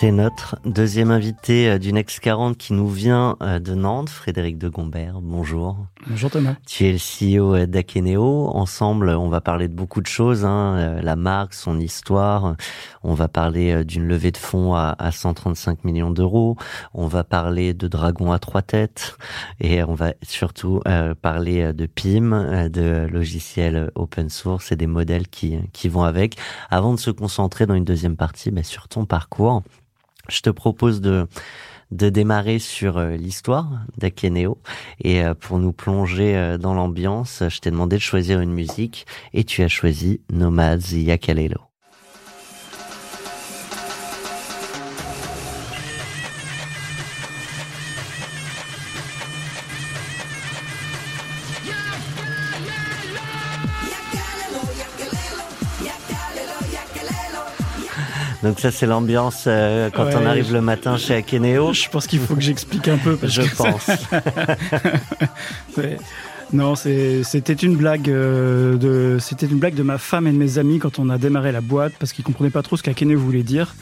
C'est notre deuxième invité euh, du Next 40 qui nous vient euh, de Nantes, Frédéric de Gombert. Bonjour. Bonjour Thomas. Tu es le CEO euh, d'Akeneo. Ensemble, on va parler de beaucoup de choses, hein. la marque, son histoire. On va parler d'une levée de fonds à, 135 millions d'euros. On va parler de Dragon à trois têtes et on va surtout parler de PIM, de logiciels open source et des modèles qui, qui vont avec. Avant de se concentrer dans une deuxième partie mais sur ton parcours, je te propose de de démarrer sur euh, l'histoire d'Akeneo et euh, pour nous plonger euh, dans l'ambiance, je t'ai demandé de choisir une musique et tu as choisi Nomads Yakalelo. Donc ça c'est l'ambiance euh, quand on arrive le matin chez Akeneo. Je pense qu'il faut que j'explique un peu. je pense. Non, c'était une blague euh, de c'était une blague de ma femme et de mes amis quand on a démarré la boîte parce qu'ils comprenaient pas trop ce qu'Akeneo voulait dire.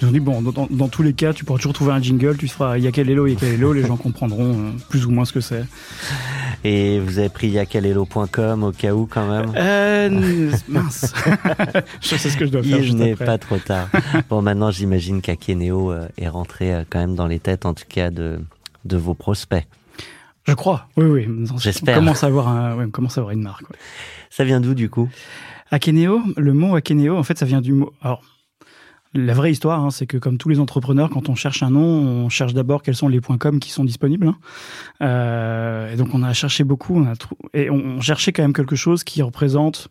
Ils ont dit bon, dans, tous les cas, tu pourras toujours trouver un jingle, tu feras Yakalelo, Yakalelo, les gens comprendront euh, plus ou moins ce que c'est. Et vous avez pris yakalelo.com au cas où quand même euh, Mince. je sais ce que je dois faire. Il n'est pas trop tard. Bon, maintenant j'imagine qu'Akeneo euh, est rentré euh, quand même dans les têtes, en tout cas, de, de vos prospects. Je crois, oui, oui. J'espère. On commence à avoir, un, ouais, commence à avoir une marque. Ça vient d'où du coup? Akeneo, le mot Akeneo, en fait, ça vient du mot. Alors, la vraie histoire, hein, c'est que comme tous les entrepreneurs, quand on cherche un nom, on cherche d'abord quels sont les points com qui sont disponibles. Hein. Euh, et donc on a cherché beaucoup, on a et on cherchait quand même quelque chose qui représente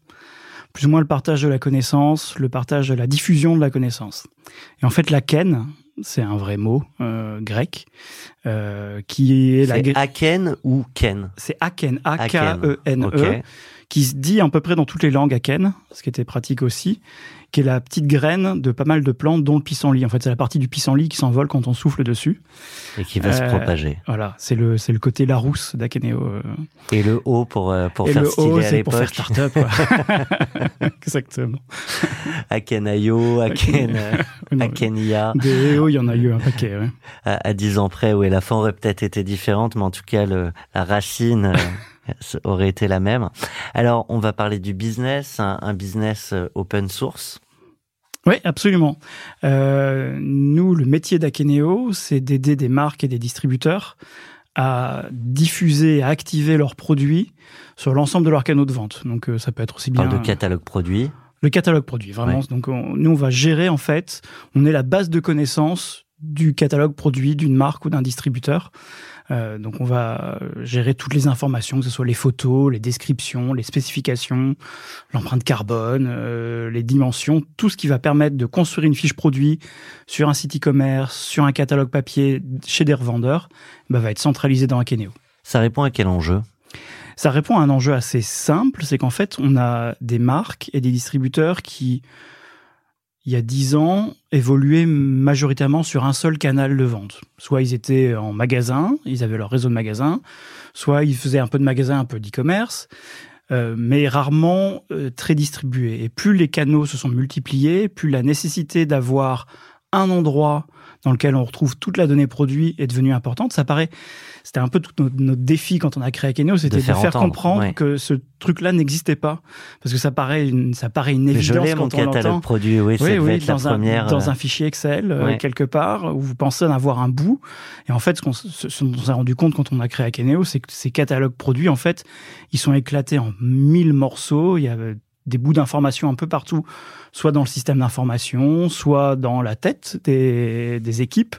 plus ou moins le partage de la connaissance, le partage de la diffusion de la connaissance. Et en fait, la ken, c'est un vrai mot euh, grec euh, qui est, la. Aken ou ken? C'est aken, A-K-E-N-E, qui se dit à peu près dans toutes les langues aken, ce qui était pratique aussi, qui est la petite graine de pas mal de plantes, dont le pissenlit. En fait, c'est la partie du pissenlit qui s'envole quand on souffle dessus. Et qui va se euh, propager. Voilà, c'est le, c'est le côté Larousse d'Akeneo. Euh. Et le O pour, euh, pour faire stylé à l'époque. pour faire start-up. Exactement. Akenayo, Aken, Akenia. Des EO, il y en a eu un paquet. À, 10 ans près, oui, la fin aurait peut-être été différente, mais en tout cas, le, la racine... aurait été la même. Alors, on va parler du business, un business open source. Oui, absolument. Euh, nous, le métier d'Akeneo, c'est d'aider des marques et des distributeurs à diffuser, à activer leurs produits sur l'ensemble de leurs canaux de vente. Donc, euh, ça peut être aussi bien... de catalogue produit Le catalogue produit, vraiment. Donc, nous, on va gérer, en fait, on est la base de connaissances du catalogue produit d'une marque ou d'un distributeur. Euh, donc on va gérer toutes les informations, que ce soit les photos, les descriptions, les spécifications, l'empreinte carbone, euh, les dimensions, tout ce qui va permettre de construire une fiche produit sur un site e-commerce, sur un catalogue papier chez des revendeurs, bah, va être centralisé dans Akeneo. Ça répond à quel enjeu? Ça répond à un enjeu assez simple, c'est qu'en fait, on a des marques et des distributeurs qui il y a dix ans, évoluaient majoritairement sur un seul canal de vente. Soit ils étaient en magasin, ils avaient leur réseau de magasins, soit ils faisaient un peu de magasin, un peu d'e-commerce, euh, mais rarement euh, très distribués. Et plus les canaux se sont multipliés, plus la nécessité d'avoir un endroit dans lequel on retrouve toute la donnée produit est devenue importante. Ça paraît, c'était un peu tout notre, notre, défi quand on a créé Akeneo, c'était de faire, de faire comprendre ouais. que ce truc-là n'existait pas, parce que ça paraît une, ça paraît une évidence quand on l'entend. produit, oui, oui, oui dans, un, première, dans un fichier Excel ouais. quelque part où vous pensez en avoir un bout, et en fait, ce qu'on s'est rendu compte quand on a créé Akeneo, c'est que ces catalogues produits, en fait, ils sont éclatés en mille morceaux. Il y a des bouts d'informations un peu partout, soit dans le système d'information, soit dans la tête des, des équipes.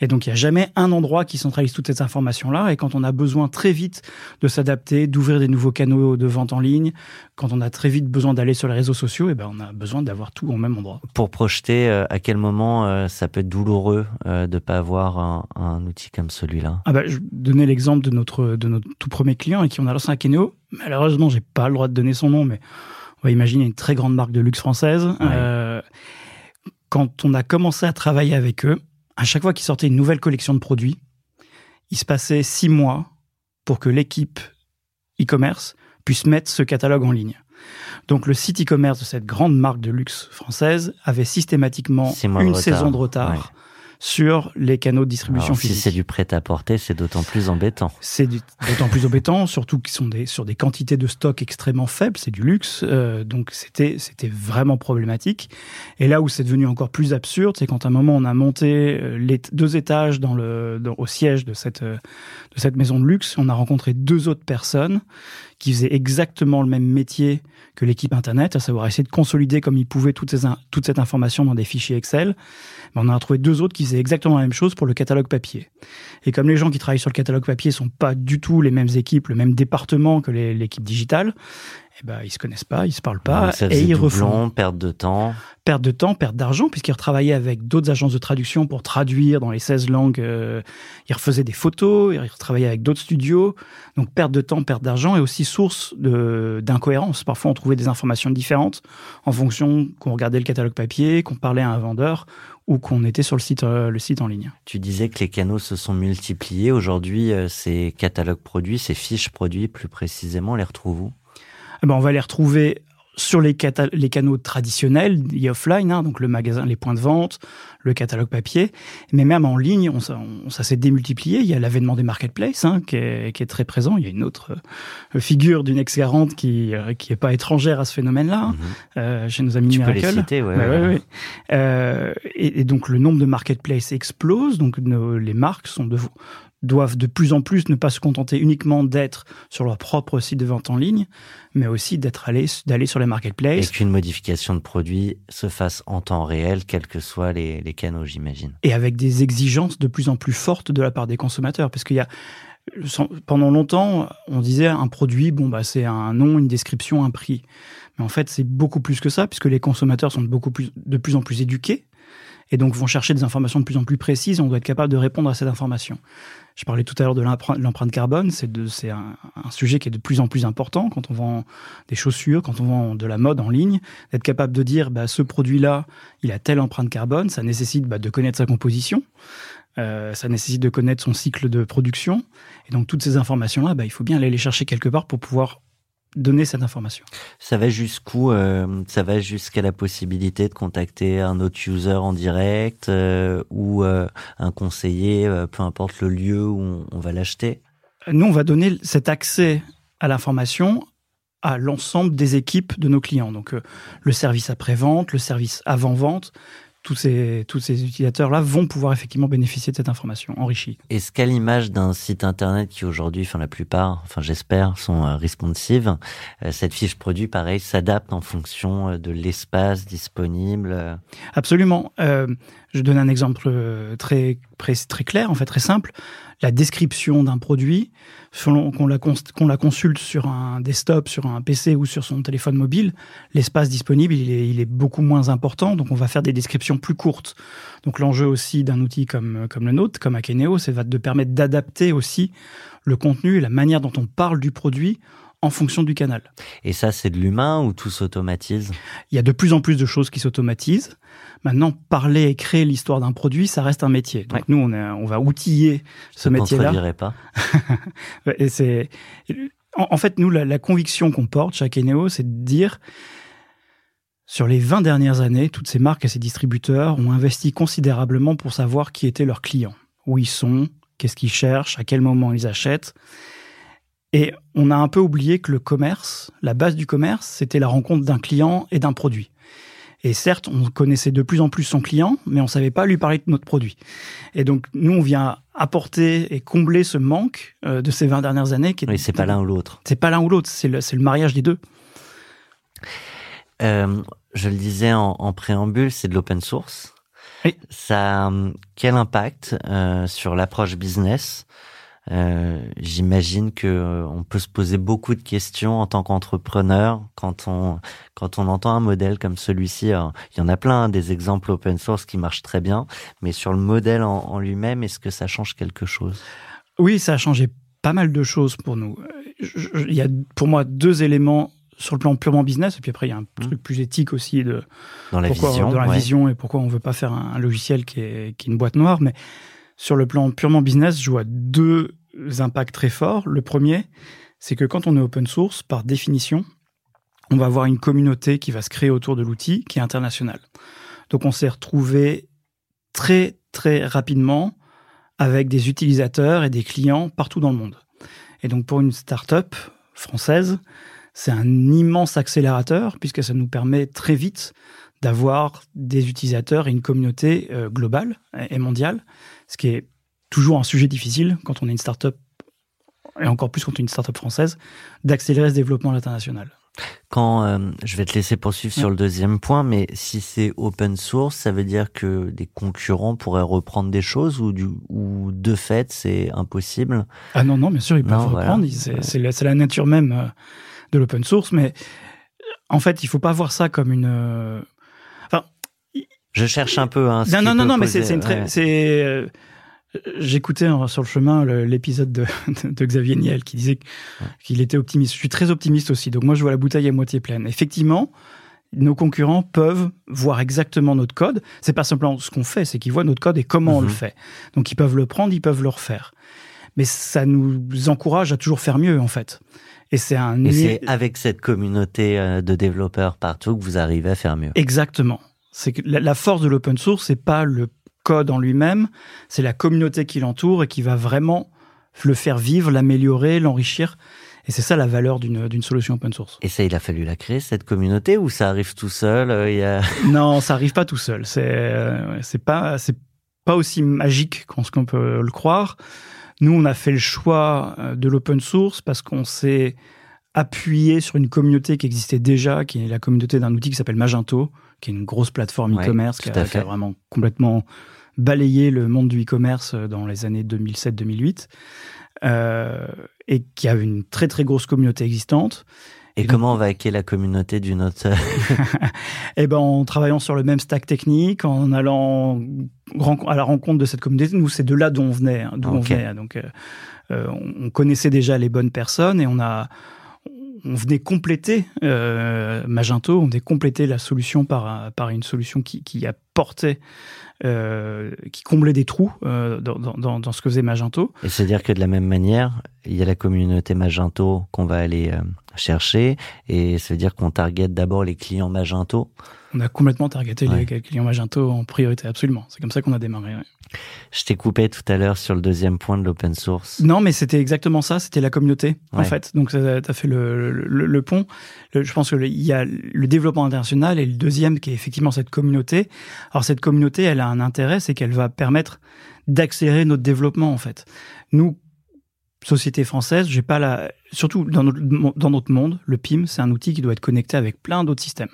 Et donc, il n'y a jamais un endroit qui centralise toutes ces informations-là. Et quand on a besoin très vite de s'adapter, d'ouvrir des nouveaux canaux de vente en ligne, quand on a très vite besoin d'aller sur les réseaux sociaux, et ben, on a besoin d'avoir tout au même endroit. Pour projeter, euh, à quel moment euh, ça peut être douloureux euh, de pas avoir un, un, outil comme celui-là? Ah ben, Je donnais l'exemple de notre, de notre tout premier client et qui on a lancé un Keneo. Malheureusement, j'ai pas le droit de donner son nom, mais on va imaginer une très grande marque de luxe française. Ouais. Euh, quand on a commencé à travailler avec eux, à chaque fois qu'ils sortaient une nouvelle collection de produits, il se passait six mois pour que l'équipe e-commerce puisse mettre ce catalogue en ligne. Donc le site e-commerce de cette grande marque de luxe française avait systématiquement une saison de retard. Ouais sur les canaux de distribution Alors, physique. Si c'est du prêt-à-porter, c'est d'autant plus embêtant. C'est d'autant plus embêtant, surtout qu'ils sont des, sur des quantités de stock extrêmement faibles, c'est du luxe, euh, donc c'était vraiment problématique. Et là où c'est devenu encore plus absurde, c'est quand à un moment on a monté euh, les deux étages dans le dans, au siège de cette de cette maison de luxe, on a rencontré deux autres personnes qui faisaient exactement le même métier que l'équipe Internet, à savoir essayer de consolider comme ils pouvaient toute, ces, toute cette information dans des fichiers Excel. On en a trouvé deux autres qui faisaient exactement la même chose pour le catalogue papier. Et comme les gens qui travaillent sur le catalogue papier sont pas du tout les mêmes équipes, le même département que l'équipe digitale, eh ben, ils se connaissent pas, ils se parlent pas, ça et ils refont. perte de temps. Perte de temps, perte d'argent, puisqu'ils retravaillaient avec d'autres agences de traduction pour traduire dans les 16 langues. Euh, ils refaisaient des photos, ils retravaillaient avec d'autres studios. Donc, perte de temps, perte d'argent et aussi source d'incohérence. Parfois, on trouvait des informations différentes en fonction qu'on regardait le catalogue papier, qu'on parlait à un vendeur ou qu'on était sur le site, euh, le site en ligne. Tu disais que les canaux se sont multipliés. Aujourd'hui, euh, ces catalogues produits, ces fiches produits plus précisément, on les retrouve où? Eh ben, on va les retrouver sur les, les canaux traditionnels, offline, hein, donc le magasin, les points de vente, le catalogue papier, mais même en ligne, on, on, ça s'est démultiplié. Il y a l'avènement des marketplaces hein, qui, est, qui, est, très présent. Il y a une autre euh, figure d'une ex-garante qui euh, qui est pas étrangère à ce phénomène-là, mm -hmm. euh, chez nos amis tu Miracle. Peux les citer, ouais, bah, ouais, ouais, ouais. Euh, et, et, donc le nombre de marketplaces explose. Donc nos, les marques sont de doivent de plus en plus ne pas se contenter uniquement d'être sur leur propre site de vente en ligne, mais aussi d'être allé d'aller sur les marketplaces. Et qu'une modification de produit se fasse en temps réel, quels que soient les, les canaux, j'imagine. Et avec des exigences de plus en plus fortes de la part des consommateurs, parce qu'il y a pendant longtemps, on disait un produit, bon bah c'est un nom, une description, un prix. Mais en fait, c'est beaucoup plus que ça, puisque les consommateurs sont beaucoup plus, de plus en plus éduqués et donc vont chercher des informations de plus en plus précises. On doit être capable de répondre à cette information. Je parlais tout à l'heure de l'empreinte carbone, c'est un, un, sujet qui est de plus en plus important quand on vend des chaussures, quand on vend de la mode en ligne, d'être capable de dire bah, ce produit-là, il a telle empreinte carbone, ça nécessite bah, de connaître sa composition, euh, ça nécessite de connaître son cycle de production, et donc toutes ces informations-là, bah, il faut bien aller les chercher quelque part pour pouvoir donner cette information. Ça va jusqu'où euh, Ça va jusqu'à la possibilité de contacter un autre user en direct euh, ou euh, un conseiller, peu importe le lieu où on, on va l'acheter? Nous, on va donner cet accès à l'information à l'ensemble des équipes de nos clients. Donc le service après-vente, le service avant-vente, tous ces, tous ces utilisateurs-là vont pouvoir effectivement bénéficier de cette information enrichie. Est-ce qu'à l'image d'un site internet qui aujourd'hui, enfin la plupart, enfin j'espère, sont euh, responsive, euh, cette fiche produit, pareil, s'adapte en fonction euh, de l'espace disponible Absolument. Euh, je donne un exemple très, très, très clair, en fait très simple. La description d'un produit, selon qu'on la, consulte sur un desktop, sur un PC ou sur son téléphone mobile, l'espace disponible, il est, il est beaucoup moins important, donc on va faire des descriptions plus courtes. Donc l'enjeu aussi d'un outil comme, comme le nôtre, comme Akeneo, c'est de permettre d'adapter aussi le contenu et la manière dont on parle du produit en fonction du canal. Et ça, c'est de l'humain ou tout s'automatise? Il y a de plus en plus de choses qui s'automatisent. Maintenant, parler et créer l'histoire d'un produit, ça reste un métier. Donc ouais. nous, on, va outiller ce métier-là. Je pas. et c'est, en, en, fait, nous, la, la conviction qu'on porte chez Akeneo, c'est de dire Sur les 20 dernières années, toutes ces marques et ces distributeurs ont investi considérablement pour savoir qui étaient leurs clients, où ils sont, qu'est-ce qu'ils cherchent, à quel moment ils achètent. Et on a un peu oublié que le commerce, la base du commerce, c'était la rencontre d'un client et d'un produit. Et certes, on connaissait de plus en plus son client, mais on savait pas lui parler de notre produit. Et donc, nous, on vient apporter et combler ce manque euh, de ces 20 dernières années. Qui oui, c'est pas l'un ou l'autre. C'est pas l'un ou l'autre, c'est le, le, mariage des deux. Euh, je le disais en, en préambule, c'est de l'open source. Oui. Ça, quel impact euh, sur l'approche business euh, J'imagine que euh, on peut se poser beaucoup de questions en tant qu'entrepreneur quand on quand on entend un modèle comme celui-ci. Il y en a plein hein, des exemples open source qui marchent très bien, mais sur le modèle en, en lui-même, est-ce que ça change quelque chose? Oui, ça a changé pas mal de choses pour nous. Il y a pour moi deux éléments sur le plan purement business, et puis après il y a un Mmh. truc plus éthique aussi de dans la pourquoi, vision dans la ouais. vision et pourquoi on veut pas faire un, un logiciel qui est, qui est une boîte noire. Mais sur le plan purement business, je vois deux impacts très forts. Le premier, c'est que quand on est open source, par définition, on va avoir une communauté qui va se créer autour de l'outil qui est internationale. Donc on s'est retrouvé très très rapidement avec des utilisateurs et des clients partout dans le monde. Et donc pour une start-up française, c'est un immense accélérateur puisque ça nous permet très vite d'avoir des utilisateurs et une communauté euh, globale et mondiale, ce qui est toujours un sujet difficile quand on est une start-up et encore plus quand on est une start-up française, d'accélérer ce développement à l'international. Quand euh, je vais te laisser poursuivre sur le deuxième point, mais si c'est open source, ça veut dire que des concurrents pourraient reprendre des choses ou, du, ou de fait c'est impossible? Ah non, non, bien sûr, ils peuvent Non, reprendre. C'est c'est la, c'est la nature même euh, de l'open source, mais en fait, il faut pas voir ça comme une. euh, Je cherche un peu. Hein, Non, non, non, non, mais c'est ouais. euh, J'écoutais hein, sur le chemin l'épisode de, de Xavier Niel qui disait qu'il était optimiste. Je suis très optimiste aussi, donc moi je vois la bouteille à moitié pleine. Effectivement, nos concurrents peuvent voir exactement notre code. C'est pas simplement ce qu'on fait, c'est qu'ils voient notre code et comment on le Mhm. fait. Donc ils peuvent le prendre, ils peuvent le refaire. Mais ça nous encourage à toujours faire mieux en fait. Et c'est un Et c'est avec cette communauté euh, de développeurs partout que vous arrivez à faire mieux. Exactement. C'est que la force de l'open source, c'est pas le code en lui-même, c'est la communauté qui l'entoure et qui va vraiment le faire vivre, l'améliorer, l'enrichir. Et c'est ça la valeur d'une solution open source. Et ça, il a fallu la créer cette communauté ou ça arrive tout seul euh, il y a... non, ça arrive pas tout seul. C'est euh, pas pas aussi magique qu'on peut le croire. Nous, on a fait le choix euh, de l'open source parce qu'on s'est appuyé sur une communauté qui existait déjà, qui est la communauté d'un outil qui s'appelle Magento, qui est une grosse plateforme Ouais, e-commerce qui, qui a fait. vraiment complètement balayé le monde du e-commerce euh, dans les années 2007-2008, euh, et qui a une très très grosse communauté existante. Et, Et donc- comment on va hacker la communauté d'une autre Eh ben, en travaillant sur le même stack technique, en allant à la rencontre de cette communauté, nous, c'est de là d'où on venait, hein, d'où on venait. Donc, euh, on on connaissait déjà les bonnes personnes et on a, on venait compléter euh, Magento, on venait compléter la solution par, par une solution qui, qui apportait, euh, qui comblait des trous euh, dans, dans- dans, ce que faisait Magento. C'est-à-dire que de la même manière, il y a la communauté Magento qu'on va aller euh, chercher, et ça veut dire qu'on target d'abord les clients Magento. On a complètement targeté Ouais. les clients Magento en priorité, absolument. C'est comme ça qu'on a démarré. ouais. Je t'ai coupé tout à l'heure sur le deuxième point de l'open source. Non, mais c'était exactement ça, c'était la communauté, en fait. Donc, tu as fait le, le, le pont. Le- je pense qu'il y a le développement international et le deuxième qui est effectivement cette communauté. Alors, cette communauté, elle a un intérêt, c'est qu'elle va permettre d'accélérer notre développement, en fait. Nous, société française, j'ai pas la, surtout dans notre, dans notre monde, le PIM, c'est un outil qui doit être connecté avec plein d'autres systèmes.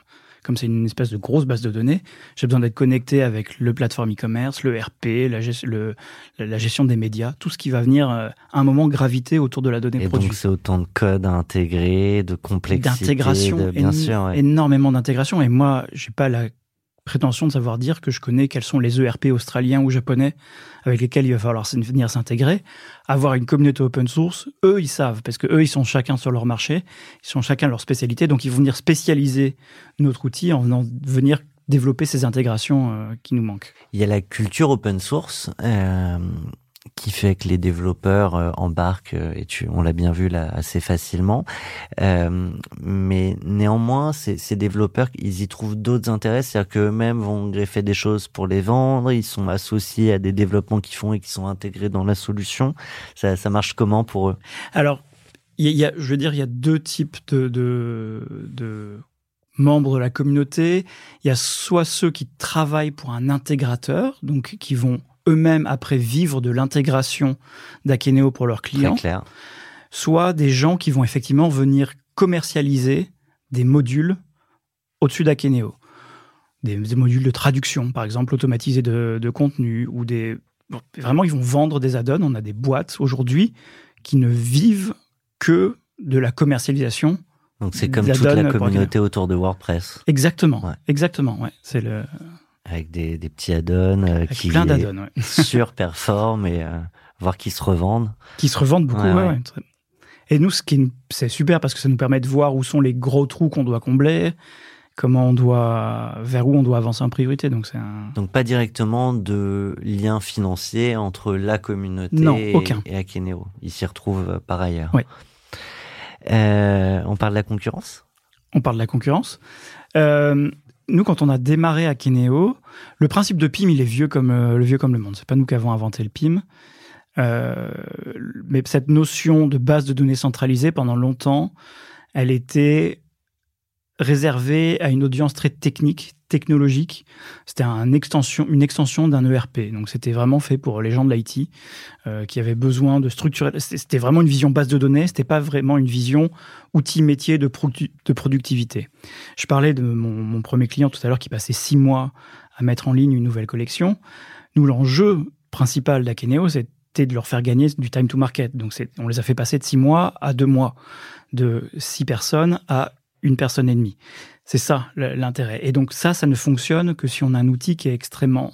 Comme c'est une espèce de grosse base de données, j'ai besoin d'être connecté avec le plateforme e-commerce, le RP, la, gest- le- la gestion des médias, tout ce qui va venir euh, à un moment graviter autour de la donnée Et produit. donc c'est autant de code à intégrer, de complexité, D'intégration, bien sûr. ouais. énormément d'intégration. Et moi, j'ai pas la prétention de savoir dire que je connais quels sont les ERP australiens ou japonais avec lesquels il va falloir venir s'intégrer. Avoir une communauté open source, eux, ils savent, parce que eux, ils sont chacun sur leur marché, ils sont chacun leur spécialité, donc ils vont venir spécialiser notre outil en venant venir développer ces intégrations euh, qui nous manquent. Il y a la culture open source. euh, qui fait que les développeurs euh, embarquent, euh, et tu, on l'a bien vu là assez facilement. Euh, mais néanmoins, ces, développeurs, ils y trouvent d'autres intérêts, c'est-à-dire qu'eux-mêmes vont greffer des choses pour les vendre, ils sont associés à des développements qu'ils font et qui sont intégrés dans la solution. Ça, marche comment pour eux? Alors, je veux dire, il y a deux types de membres de la communauté. Il y a soit ceux qui travaillent pour un intégrateur, donc qui vont eux-mêmes après vivre de l'intégration d'Akeneo pour leurs clients, clair. soit des gens qui vont effectivement venir commercialiser des modules au-dessus d'Akeneo. Des, des, modules de traduction, par exemple, automatisés de, de contenu, ou des... Vraiment, ils vont vendre des add-ons. On a des boîtes aujourd'hui qui ne vivent que de la commercialisation. Donc c'est comme toute la communauté autour de WordPress. Exactement, ouais. exactement. Ouais. C'est le avec des, des petits add-ons euh, qui plein add ouais. surperforment et euh, voire qui se revendent. Qui se revendent beaucoup, ouais. ouais. Et nous, c'est super parce que ça nous permet de voir où sont les gros trous qu'on doit combler, comment on doit, vers où on doit avancer en priorité. Donc un... donc pas directement de lien financier entre la communauté non, et, aucun. et Akeneo. Ils s'y retrouvent euh, par ailleurs. Oui. Euh, on parle de la concurrence? On parle de la concurrence. Euh, nous, quand on a démarré à Keneo, le principe de PIM, il est vieux comme euh, le vieux comme le monde. C'est pas nous qui avons inventé le PIM. Euh, mais cette notion de base de données centralisée, pendant longtemps, elle était réservée à une audience très technique, technologique. C'était un extension, une extension d'un ERP. Donc c'était vraiment fait pour les gens de l'IT euh, qui avaient besoin de structurer. C'était vraiment une vision base de données. C'était pas vraiment une vision outil métier de, de productivité. Je parlais de mon, premier client tout à l'heure qui passait six mois à mettre en ligne une nouvelle collection. Nous, l'enjeu principal d'Akeneo, c'était de leur faire gagner du time to market. Donc on les a fait passer de six mois à deux mois, de six personnes à une personne et demie. C'est ça l'intérêt. Et donc ça, ça ne fonctionne que si on a un outil qui est extrêmement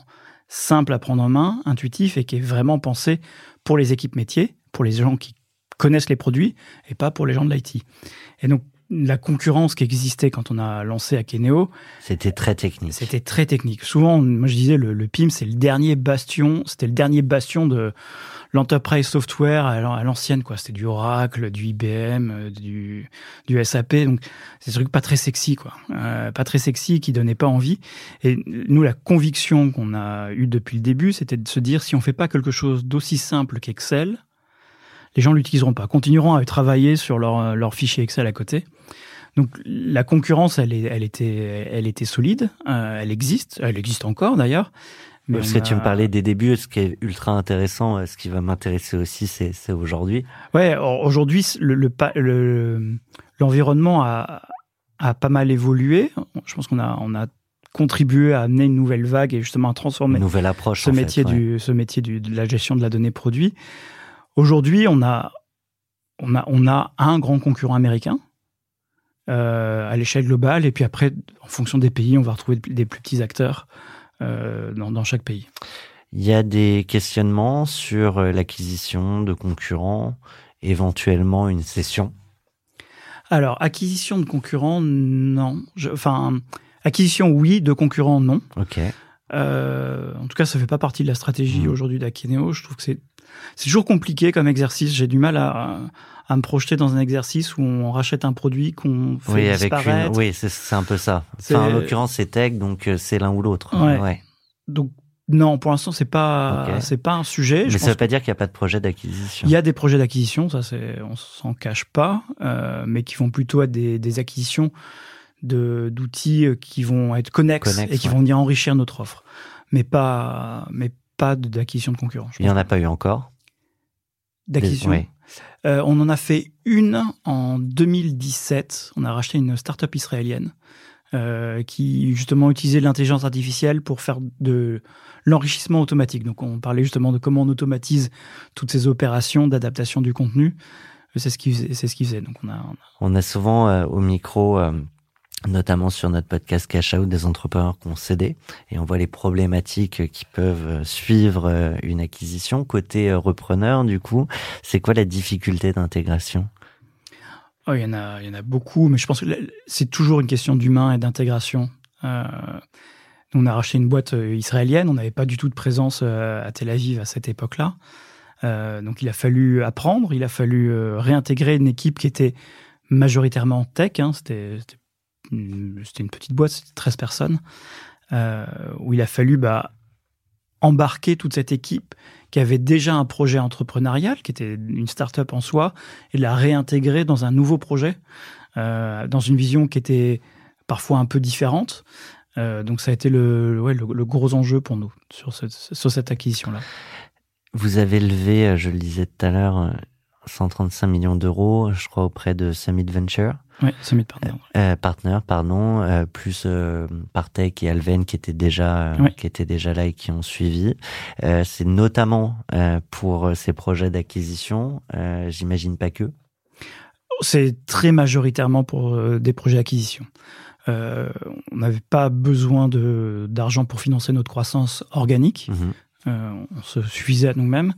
simple à prendre en main, intuitif et qui est vraiment pensé pour les équipes métiers, pour les gens qui connaissent les produits et pas pour les gens de l'IT. Et donc la concurrence qui existait quand on a lancé Akeneo, c'était très technique. C'était très technique. Souvent, moi je disais le, le PIM, c'est le dernier bastion, c'était le dernier bastion de l'enterprise software à l'ancienne quoi. C'était du Oracle, du IBM, du, du SAP. Donc c'est des trucs pas très sexy quoi, euh, pas très sexy qui donnaient pas envie. Et nous, la conviction qu'on a eue depuis le début, c'était de se dire si on fait pas quelque chose d'aussi simple qu'Excel, les gens l'utiliseront pas, continueront à travailler sur leur, leur fichier Excel à côté. Donc la concurrence, elle, elle, était, elle était solide, euh, elle existe, elle existe encore d'ailleurs. Mais Parce que a... tu me parlais des débuts, ce qui est ultra intéressant, ce qui va m'intéresser aussi, c'est aujourd'hui. Ouais, aujourd'hui, l'environnement le, le, a, a pas mal évolué. Je pense qu'on a, on a contribué à amener une nouvelle vague et justement à transformer une nouvelle approche, ce métier, fait, ouais. du, ce métier du, de la gestion de la donnée produit. Aujourd'hui, on a, on, a, on a un grand concurrent américain euh, à l'échelle globale, et puis après, en fonction des pays, on va retrouver des plus petits acteurs euh, dans, dans, chaque pays. Il y a des questionnements sur euh, l'acquisition de concurrents, éventuellement une cession? Alors, acquisition de concurrents, non. Je, enfin, acquisition, oui, de concurrents, non. Ok. Euh, en tout cas, ça fait pas partie de la stratégie mmh. aujourd'hui d'Akeneo. Je trouve que c'est toujours compliqué comme exercice. J'ai du mal à, à, me projeter dans un exercice où on rachète un produit qu'on fait oui, disparaître. Avec une, oui, c'est un peu ça. Enfin, en l'occurrence, c'est tech, donc euh, c'est l'un ou l'autre. Ouais. ouais. Donc non, pour l'instant, c'est pas okay. c'est pas un sujet. Mais Je ça veut pas dire qu'il n'y a pas de projet d'acquisition. Il y a des projets d'acquisition, ça c'est on s'en cache pas, euh, mais qui vont plutôt être des, des acquisitions de d'outils qui vont être connexes, Connex, et qui ouais. vont venir enrichir notre offre, mais pas mais pas d'acquisition de concurrents. Il n'y en a pas eu encore D'acquisition oui. Euh, On en a fait une en 2017. On a racheté une start-up israélienne euh, qui justement utilisait l'intelligence artificielle pour faire de l'enrichissement automatique. Donc on parlait justement de comment on automatise toutes ces opérations d'adaptation du contenu. C'est ce qu'ils c'est ce qu'ils faisaient. Donc on a, on a, souvent euh, au micro euh, notamment sur notre podcast Cash Out des entrepreneurs qui ont cédé. Et on voit les problématiques qui peuvent suivre une acquisition. Côté repreneur du coup c'est quoi la difficulté d'intégration? Oh, il y en a il y en a beaucoup mais je pense que c'est toujours une question d'humain et d'intégration. Euh, on a racheté une boîte israélienne. On n'avait pas du tout de présence à Tel Aviv à cette époque-là. Donc il a fallu apprendre, il a fallu réintégrer une équipe qui était majoritairement tech. Hein, c'était une petite boîte, c'était 13 personnes, où il a fallu bah, embarquer toute cette équipe qui avait déjà un projet entrepreneurial, qui était une start-up en soi, et la réintégrer dans un nouveau projet, euh, dans une vision qui était parfois un peu différente. Euh, donc ça a été le, gros enjeu pour nous sur, sur cette acquisition-là. Vous avez levé, euh, je le disais tout à l'heure, 135 millions d'euros, je crois, auprès de Summit Venture. Oui, Summit Partner. Euh, partner, pardon, euh, plus euh, Partech et Alven qui étaient déjà euh, qui étaient déjà là et qui ont suivi. Euh, c'est notamment pour ces projets d'acquisition. J'imagine pas que. C'est très majoritairement pour des projets d'acquisition. on n'avait pas besoin de d'argent pour financer notre croissance organique. Mhm. on se suffisait à nous-mêmes.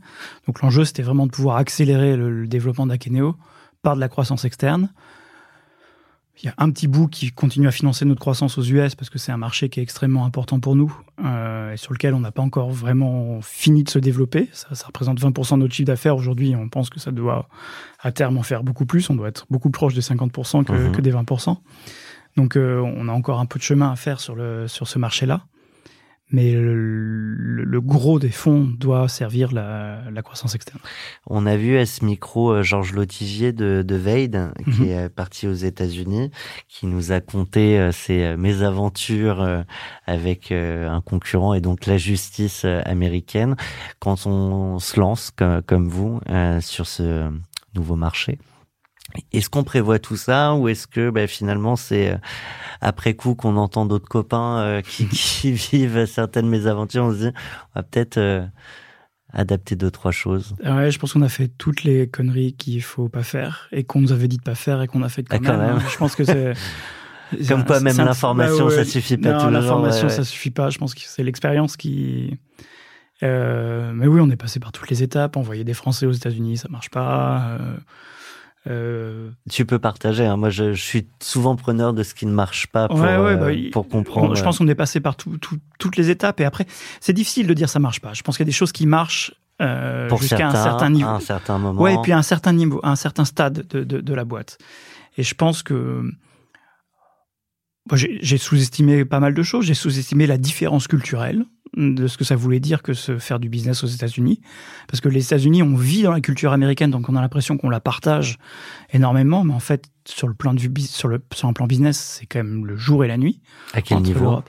Donc l'enjeu, c'était vraiment de pouvoir accélérer le, le développement d'Akeneo par de la croissance externe. Il y a un petit bout qui continue à financer notre croissance aux US parce que c'est un marché qui est extrêmement important pour nous euh, et sur lequel on n'a pas encore vraiment fini de se développer. Ça, ça représente 20% de notre chiffre d'affaires aujourd'hui. On pense que ça doit à terme en faire beaucoup plus. On doit être beaucoup proche des 50% que, mhm. que des 20%. Donc euh, on a encore un peu de chemin à faire sur, le, sur ce marché-là mais le, gros des fonds doit servir la, croissance externe. On a vu à ce micro euh, Georges Lotigier de, de Veid, qui mhm. est parti aux États-Unis, qui nous a conté euh, ses euh, mésaventures avec un concurrent et donc la justice américaine quand on se lance comme vous sur ce nouveau marché. Est-ce qu'on prévoit tout ça ou est-ce que ben, finalement c'est euh, après coup qu'on entend d'autres copains euh, qui, qui, vivent certaines mésaventures, on se dit on va peut-être euh, adapter deux trois choses. Ouais, je pense qu'on a fait toutes les conneries qu'il faut pas faire et qu'on nous avait dit de pas faire et qu'on a fait quand, ah, même. Je pense que c'est comme quoi même l'information ça suffit pas non, L'information ça suffit pas. Je pense que c'est l'expérience qui mais oui, on est passé par toutes les étapes. Envoyer des Français aux États-Unis, ça marche pas. Euh... Tu peux partager. Hein. Moi, je, je, suis souvent preneur de ce qui ne marche pas pour, ouais, ouais, bah, euh, pour comprendre. Je pense qu'on est passé par tout, tout, toutes les étapes et après, c'est difficile de dire ça marche pas. Je pense qu'il y a des choses qui marchent euh, jusqu'à un certain niveau, à un certain moment. Ouais, et puis à un certain niveau, à un certain stade de, de, de la boîte. Et je pense que j'ai sous-estimé pas mal de choses. J'ai sous-estimé la différence culturelle de ce que ça voulait dire que se faire du business aux États-Unis. Parce que les États-Unis, on vit dans la culture américaine, donc on a l'impression qu'on la partage énormément, mais en fait, sur le plan du sur le sur un plan business, c'est quand même le jour et la nuit. À quel niveau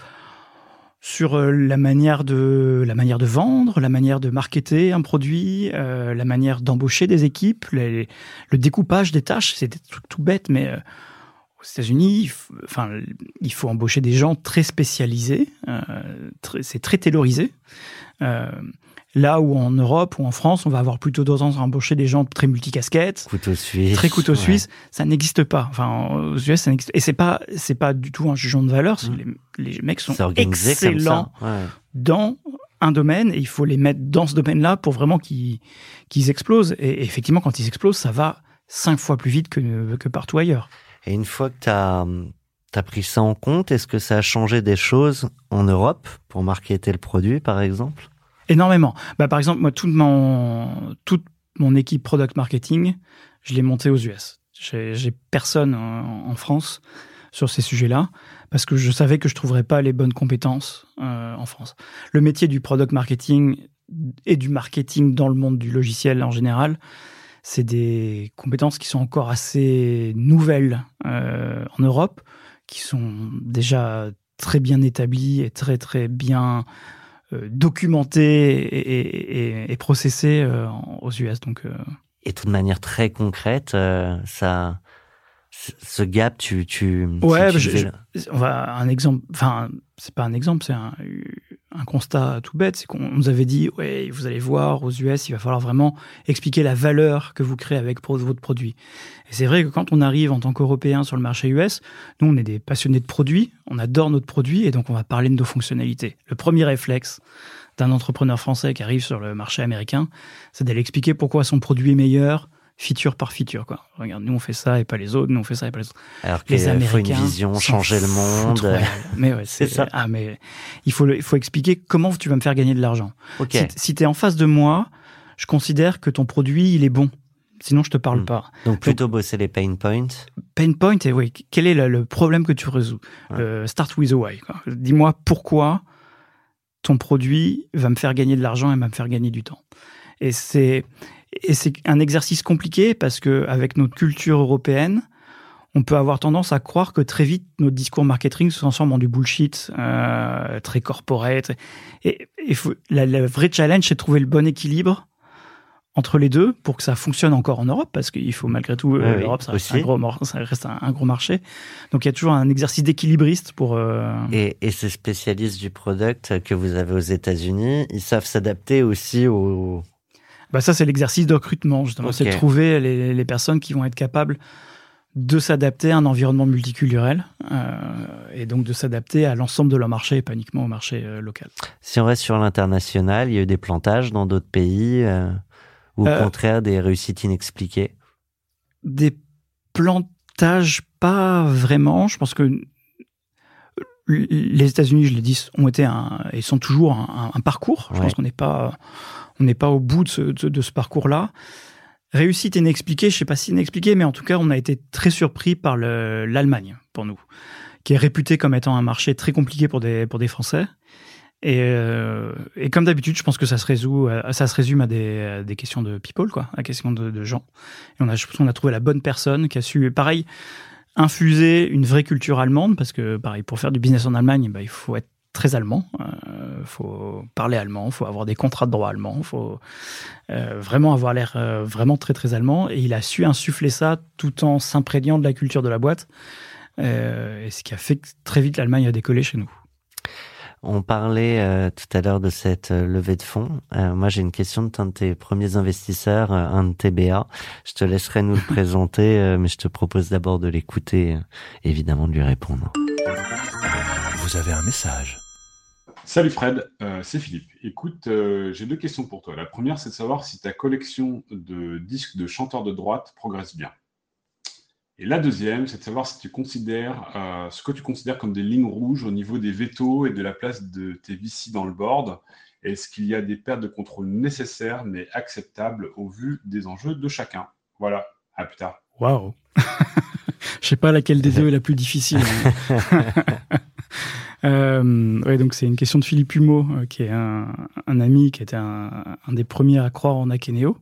Sur euh, la manière de la manière de vendre, la manière de marketer un produit, euh, la manière d'embaucher des équipes, le découpage des tâches, c'est des trucs tout bêtes, mais euh, États-Unis, enfin, il faut embaucher des gens très spécialisés, euh, c'est très taylorisé. Euh, là où en Europe ou en France, on va avoir plutôt tendance à embaucher des gens très multicasquettes, couteau suisse, très couteau suisse, ça n'existe pas. Enfin, aux US, ça n'existe et c'est pas c'est pas du tout un jugement de valeur. Mm. Les, les, mecs sont excellents dans un domaine et il faut les mettre dans ce domaine-là pour vraiment qu'ils explosent. Et, effectivement, quand ils explosent, ça va cinq fois plus vite que, que partout ailleurs. Et une fois que tu as, pris ça en compte, est-ce que ça a changé des choses en Europe pour marketer le produit, par exemple? Énormément. Bah, par exemple, moi, toute mon, toute mon équipe product marketing, je l'ai montée aux US. J'ai personne en, France sur ces sujets-là parce que je savais que je trouverais pas les bonnes compétences euh, en France. Le métier du product marketing et du marketing dans le monde du logiciel en général, c'est des compétences qui sont encore assez nouvelles euh, en Europe, qui sont déjà très bien établies et très très bien euh, documentées et, et, processées euh, aux US. Donc, Et de manière très concrète, ça, ce gap, tu, tu, ouais, on va un exemple. Enfin, c'est pas un exemple, c'est un, un constat tout bête, c'est qu'on nous avait dit, ouais, vous allez voir, aux US, il va falloir vraiment expliquer la valeur que vous créez avec votre produit. Et c'est vrai que quand on arrive en tant qu'Européen sur le marché US, nous, on est des passionnés de produits, on adore notre produit, et donc on va parler de nos fonctionnalités. Le premier réflexe d'un entrepreneur français qui arrive sur le marché américain, c'est d'aller expliquer pourquoi son produit est meilleur, feature par feature quoi. Regarde, nous on fait ça et pas les autres, nous on fait ça et pas les autres. Alors les Américains faut une vision, changer le monde. mais ouais, c'est ça. Ah mais il faut il faut expliquer comment tu vas me faire gagner de l'argent. Okay. Si, tu es en face de moi, je considère que ton produit, il est bon. Sinon, je te parle Hmm. pas. Donc plutôt bosser les pain points. Pain point, et oui, quel est le, le problème que tu résous? Ouais. Euh, Start with a why. Dis-moi pourquoi ton produit va me faire gagner de l'argent et va me faire gagner du temps. Et c'est et c'est un exercice compliqué parce que avec notre culture européenne, on peut avoir tendance à croire que très vite notre discours marketing se transforme en du bullshit, euh, très corporate. Et, et faut, la, la vraie challenge, c'est de trouver le bon équilibre entre les deux pour que ça fonctionne encore en Europe, parce qu'il faut malgré tout, euh, oui, l'Europe, ça reste, aussi. un gros, mor- ça reste un, un gros marché. Donc il y a toujours un exercice d'équilibriste pour. euh, Et, et ces spécialistes du product que vous avez aux États-Unis, ils savent s'adapter aussi aux. Bah ça, c'est l'exercice de recrutement, justement. C'est de trouver les, les personnes qui vont être capables de s'adapter à un environnement multiculturel euh, et donc de s'adapter à l'ensemble de leur marché et pas uniquement au marché euh, local. Si on reste sur l'international, il y a eu des plantages dans d'autres pays, euh, ou au contraire des réussites inexpliquées? Des plantages, pas vraiment. Je pense que les États-Unis, je l'ai dit, ont été un, et sont toujours un, un- un parcours. Je Ouais. pense qu'on n'est pas, on n'est pas au bout de ce, parcours-là. Réussite inexpliquée, je sais pas si inexpliquée, mais en tout cas, on a été très surpris par le- l'Allemagne pour nous, qui est réputée comme étant un marché très compliqué pour des Français. Et, euh, et comme d'habitude, je pense que ça se résout, à- ça se résume à des, questions de people, quoi, à questions de, de gens. Et on a, je pense qu'on a trouvé la bonne personne qui a su, pareil, infuser une vraie culture allemande, parce que, pareil, pour faire du business en Allemagne, bah, il faut être très allemand, il faut parler allemand, il faut avoir des contrats de droit allemand, il faut euh, vraiment avoir l'air euh, vraiment très très allemand. Et il a su insuffler ça tout en s'imprégnant de la culture de la boîte. Euh, et ce qui a fait que très vite l'Allemagne a décollé chez nous. On parlait euh, tout à l'heure de cette euh, levée de fonds. Euh, moi, j'ai une question de un de tes premiers investisseurs, euh, un de TBA. Je te laisserai nous le présenter, euh, mais je te propose d'abord de l'écouter, euh, évidemment de lui répondre. Vous avez un message. Salut Fred, euh, c'est Philippe. Écoute, euh, j'ai deux questions pour toi. La première, c'est de savoir si ta collection de disques de chanteurs de droite progresse bien. Et la deuxième, c'est de savoir si tu considères euh, ce que tu considères comme des lignes rouges au niveau des vétos et de la place de tes VC dans le board. Est-ce qu'il y a des pertes de contrôle nécessaires mais acceptables au vu des enjeux de chacun? Voilà, à plus tard. Waouh Je sais pas laquelle des deux est la plus difficile. hein. Euh, ouais, donc c'est une question de Philippe Humeau, euh, qui est un, un ami, qui était un, un des premiers à croire en Akeneo,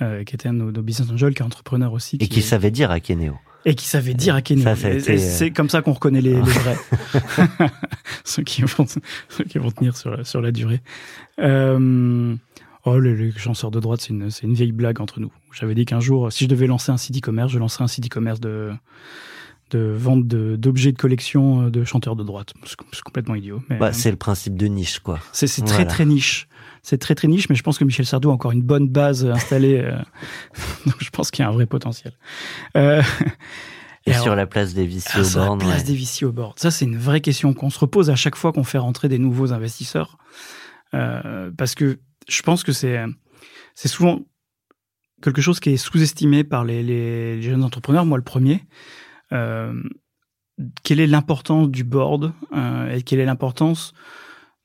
euh, qui était un de nos, nos business angels, qui est entrepreneur aussi. Et qui est- savait dire à Kenéo. et qui savait dire Akeneo. Ça, ça a Et- été, et euh, C'est comme ça qu'on reconnaît les, les vrais. ceux, qui vont, ceux qui vont tenir sur la, sur la durée. Euh, oh, les, les chanceurs de droite, c'est une, c'est une vieille blague entre nous. J'avais dit qu'un jour, si je devais lancer un site e-commerce, je lancerais un site e-commerce de, de vente d'objets de, collection euh, de chanteurs de droite. C'est complètement idiot. Bah, euh, c'est le principe de niche, quoi. c'est c'est très Voilà. très niche. C'est très très niche, mais je pense que Michel Sardou a encore une bonne base installée. euh, donc je pense qu'il y a un vrai potentiel. Euh, Et, et alors- sur la place des VC ah, au sur la place ouais. des VC au board. Ça, c'est une vraie question qu'on se repose à chaque fois qu'on fait rentrer des nouveaux investisseurs. Parce que je pense que c'est, c'est souvent quelque chose qui est sous-estimé par les, les- les jeunes entrepreneurs, moi le premier. Euh, quelle est l'importance du board euh, et quelle est l'importance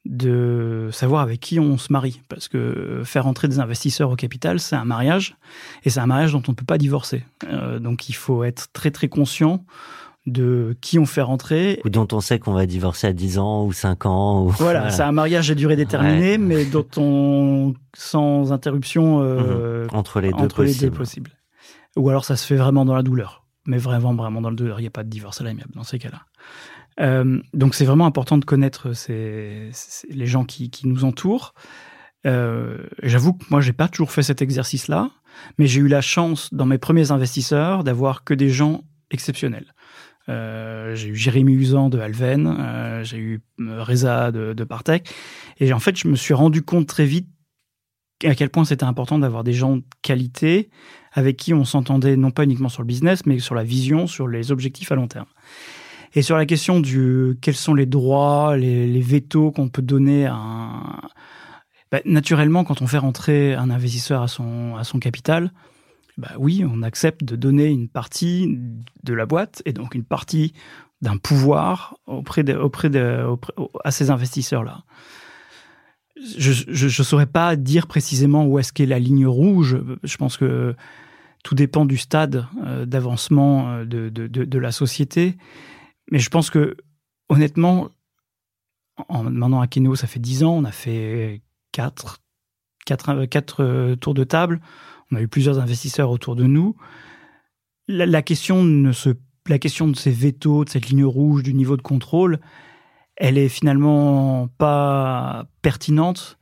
de savoir avec qui on se marie? Parce que faire entrer des investisseurs au capital, c'est un mariage et c'est un mariage dont on ne peut pas divorcer. Euh, donc il faut être très très conscient de qui on fait rentrer. Ou dont on sait qu'on va divorcer à 10 ans ou 5 ans. Ou... Voilà, c'est un mariage à durée déterminée, Ouais. mais dont on sans interruption euh, Entre les deux entre les possibles. deux possibles. Ou alors ça se fait vraiment dans la douleur, mais vraiment vraiment dans la douleur. Il n'y a pas de divorce à l'amiable dans ces cas-là. Euh, donc c'est vraiment important de connaître ces- les gens qui, nous entourent. Euh, J'avoue que moi j'ai pas toujours fait cet exercice-là, mais j'ai eu la chance dans mes premiers investisseurs d'avoir que des gens exceptionnels. Euh, j'ai eu Jérémy Usan de Alven, euh, j'ai eu euh, Reza de, de Partech, et en fait je me suis rendu compte très vite à quel point c'était important d'avoir des gens de qualité avec qui on s'entendait non pas uniquement sur le business, mais sur la vision, sur les objectifs à long terme. Et sur la question du quels sont les droits, les, les vétos qu'on peut donner à un... Bah, naturellement, quand on fait rentrer un investisseur à son, à son capital, bah oui, on accepte de donner une partie de la boîte et donc une partie d'un pouvoir auprès de, auprès auprès- à ces investisseurs-là. je ne saurais pas dire précisément où est-ce qu'est la ligne rouge. Je pense que tout dépend du stade euh, d'avancement euh, de, de, la société. Mais je pense que, honnêtement, en, maintenant à Keno, ça fait 10 ans, on a fait 4, 4, 4 tours de table, on a eu plusieurs investisseurs autour de nous. La, la, question, ne se, la question de ces vétos, de cette ligne rouge, du niveau de contrôle, elle est finalement pas pertinente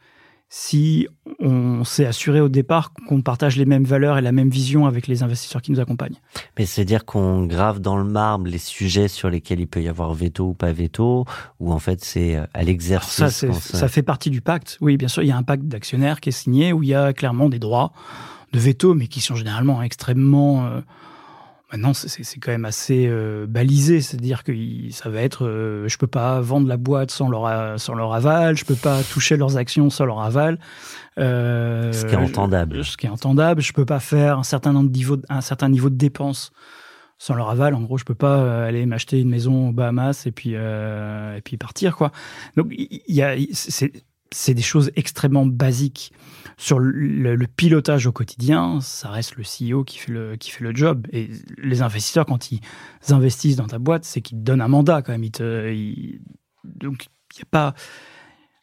si on s'est assuré au départ qu'on partage les mêmes valeurs et la même vision avec les investisseurs qui nous accompagnent. Mais c'est dire qu'on grave dans le marbre les sujets sur lesquels il peut y avoir veto ou pas veto, ou en fait c'est à l'exercice. Ça, ça fait partie du pacte. Oui, bien sûr, il y a un pacte d'actionnaires qui est signé où il y a clairement des droits de veto, mais qui sont généralement extrêmement euh, Maintenant, c'est quand même assez euh, balisé, c'est-à-dire que ça va être, euh, je peux pas vendre la boîte sans leur, sans leur aval, je peux pas toucher leurs actions sans leur aval. Euh, ce qui est entendable. ce qui est entendable, je peux pas faire un certain niveau, un certain niveau de dépenses sans leur aval. En gros, je peux pas aller m'acheter une maison aux Bahamas et puis et puis partir quoi. Donc il y, a, c'est des choses extrêmement basiques sur le, pilotage au quotidien, ça reste le CEO qui fait le, qui fait le job. Et les investisseurs, quand ils investissent dans ta boîte, c'est qu'ils te donnent un mandat quand même. Ils te, donc, il n'y a pas.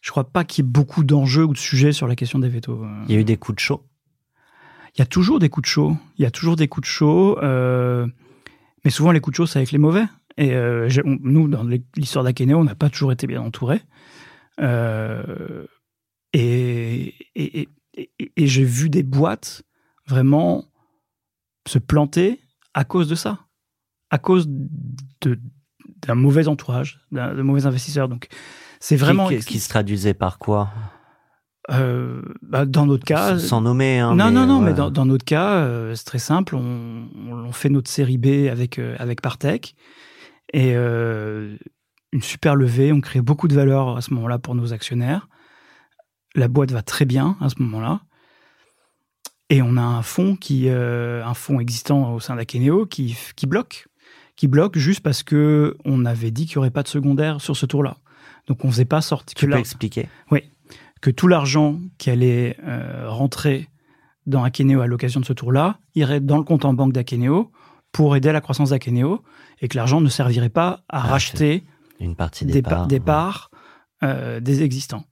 Je crois pas qu'il y ait beaucoup d'enjeux ou de sujets sur la question des vétos. Il y a eu des coups de chaud? Il y a toujours des coups de chaud. Il y a toujours des coups de chaud. Euh, mais souvent, les coups de chaud, c'est avec les mauvais. Et euh, nous, dans l'histoire d'Akeneo, on n'a pas toujours été bien entourés. Euh, et, et, et, j'ai vu des boîtes vraiment se planter à cause de ça, à cause d'un mauvais entourage, d'un mauvais investisseur. Donc, c'est vraiment. Qui, qui, se traduisait par quoi? Euh, bah, dans notre cas, sans nommer. Hein, non, non, non, mais dans, dans, notre cas, euh, c'est très simple. On, on, fait notre série B avec euh, avec Partech et une super levée. On crée beaucoup de valeur à ce moment-là pour nos actionnaires la boîte va très bien à ce moment-là. Et on a un fonds qui, euh, un fonds existant au sein d'Akeneo qui, qui bloque, qui bloque juste parce que on avait dit qu'il n'y aurait pas de secondaire sur ce tour-là. Donc on faisait pas sortir. Tu peux expliquer? Oui, que tout l'argent qui allait euh, rentrer dans Akeneo à l'occasion de ce tour-là irait dans le compte en banque d'Akeneo pour aider à la croissance d'Akeneo et que l'argent ne servirait pas à ah, racheter une partie des, parts, euh, des existants.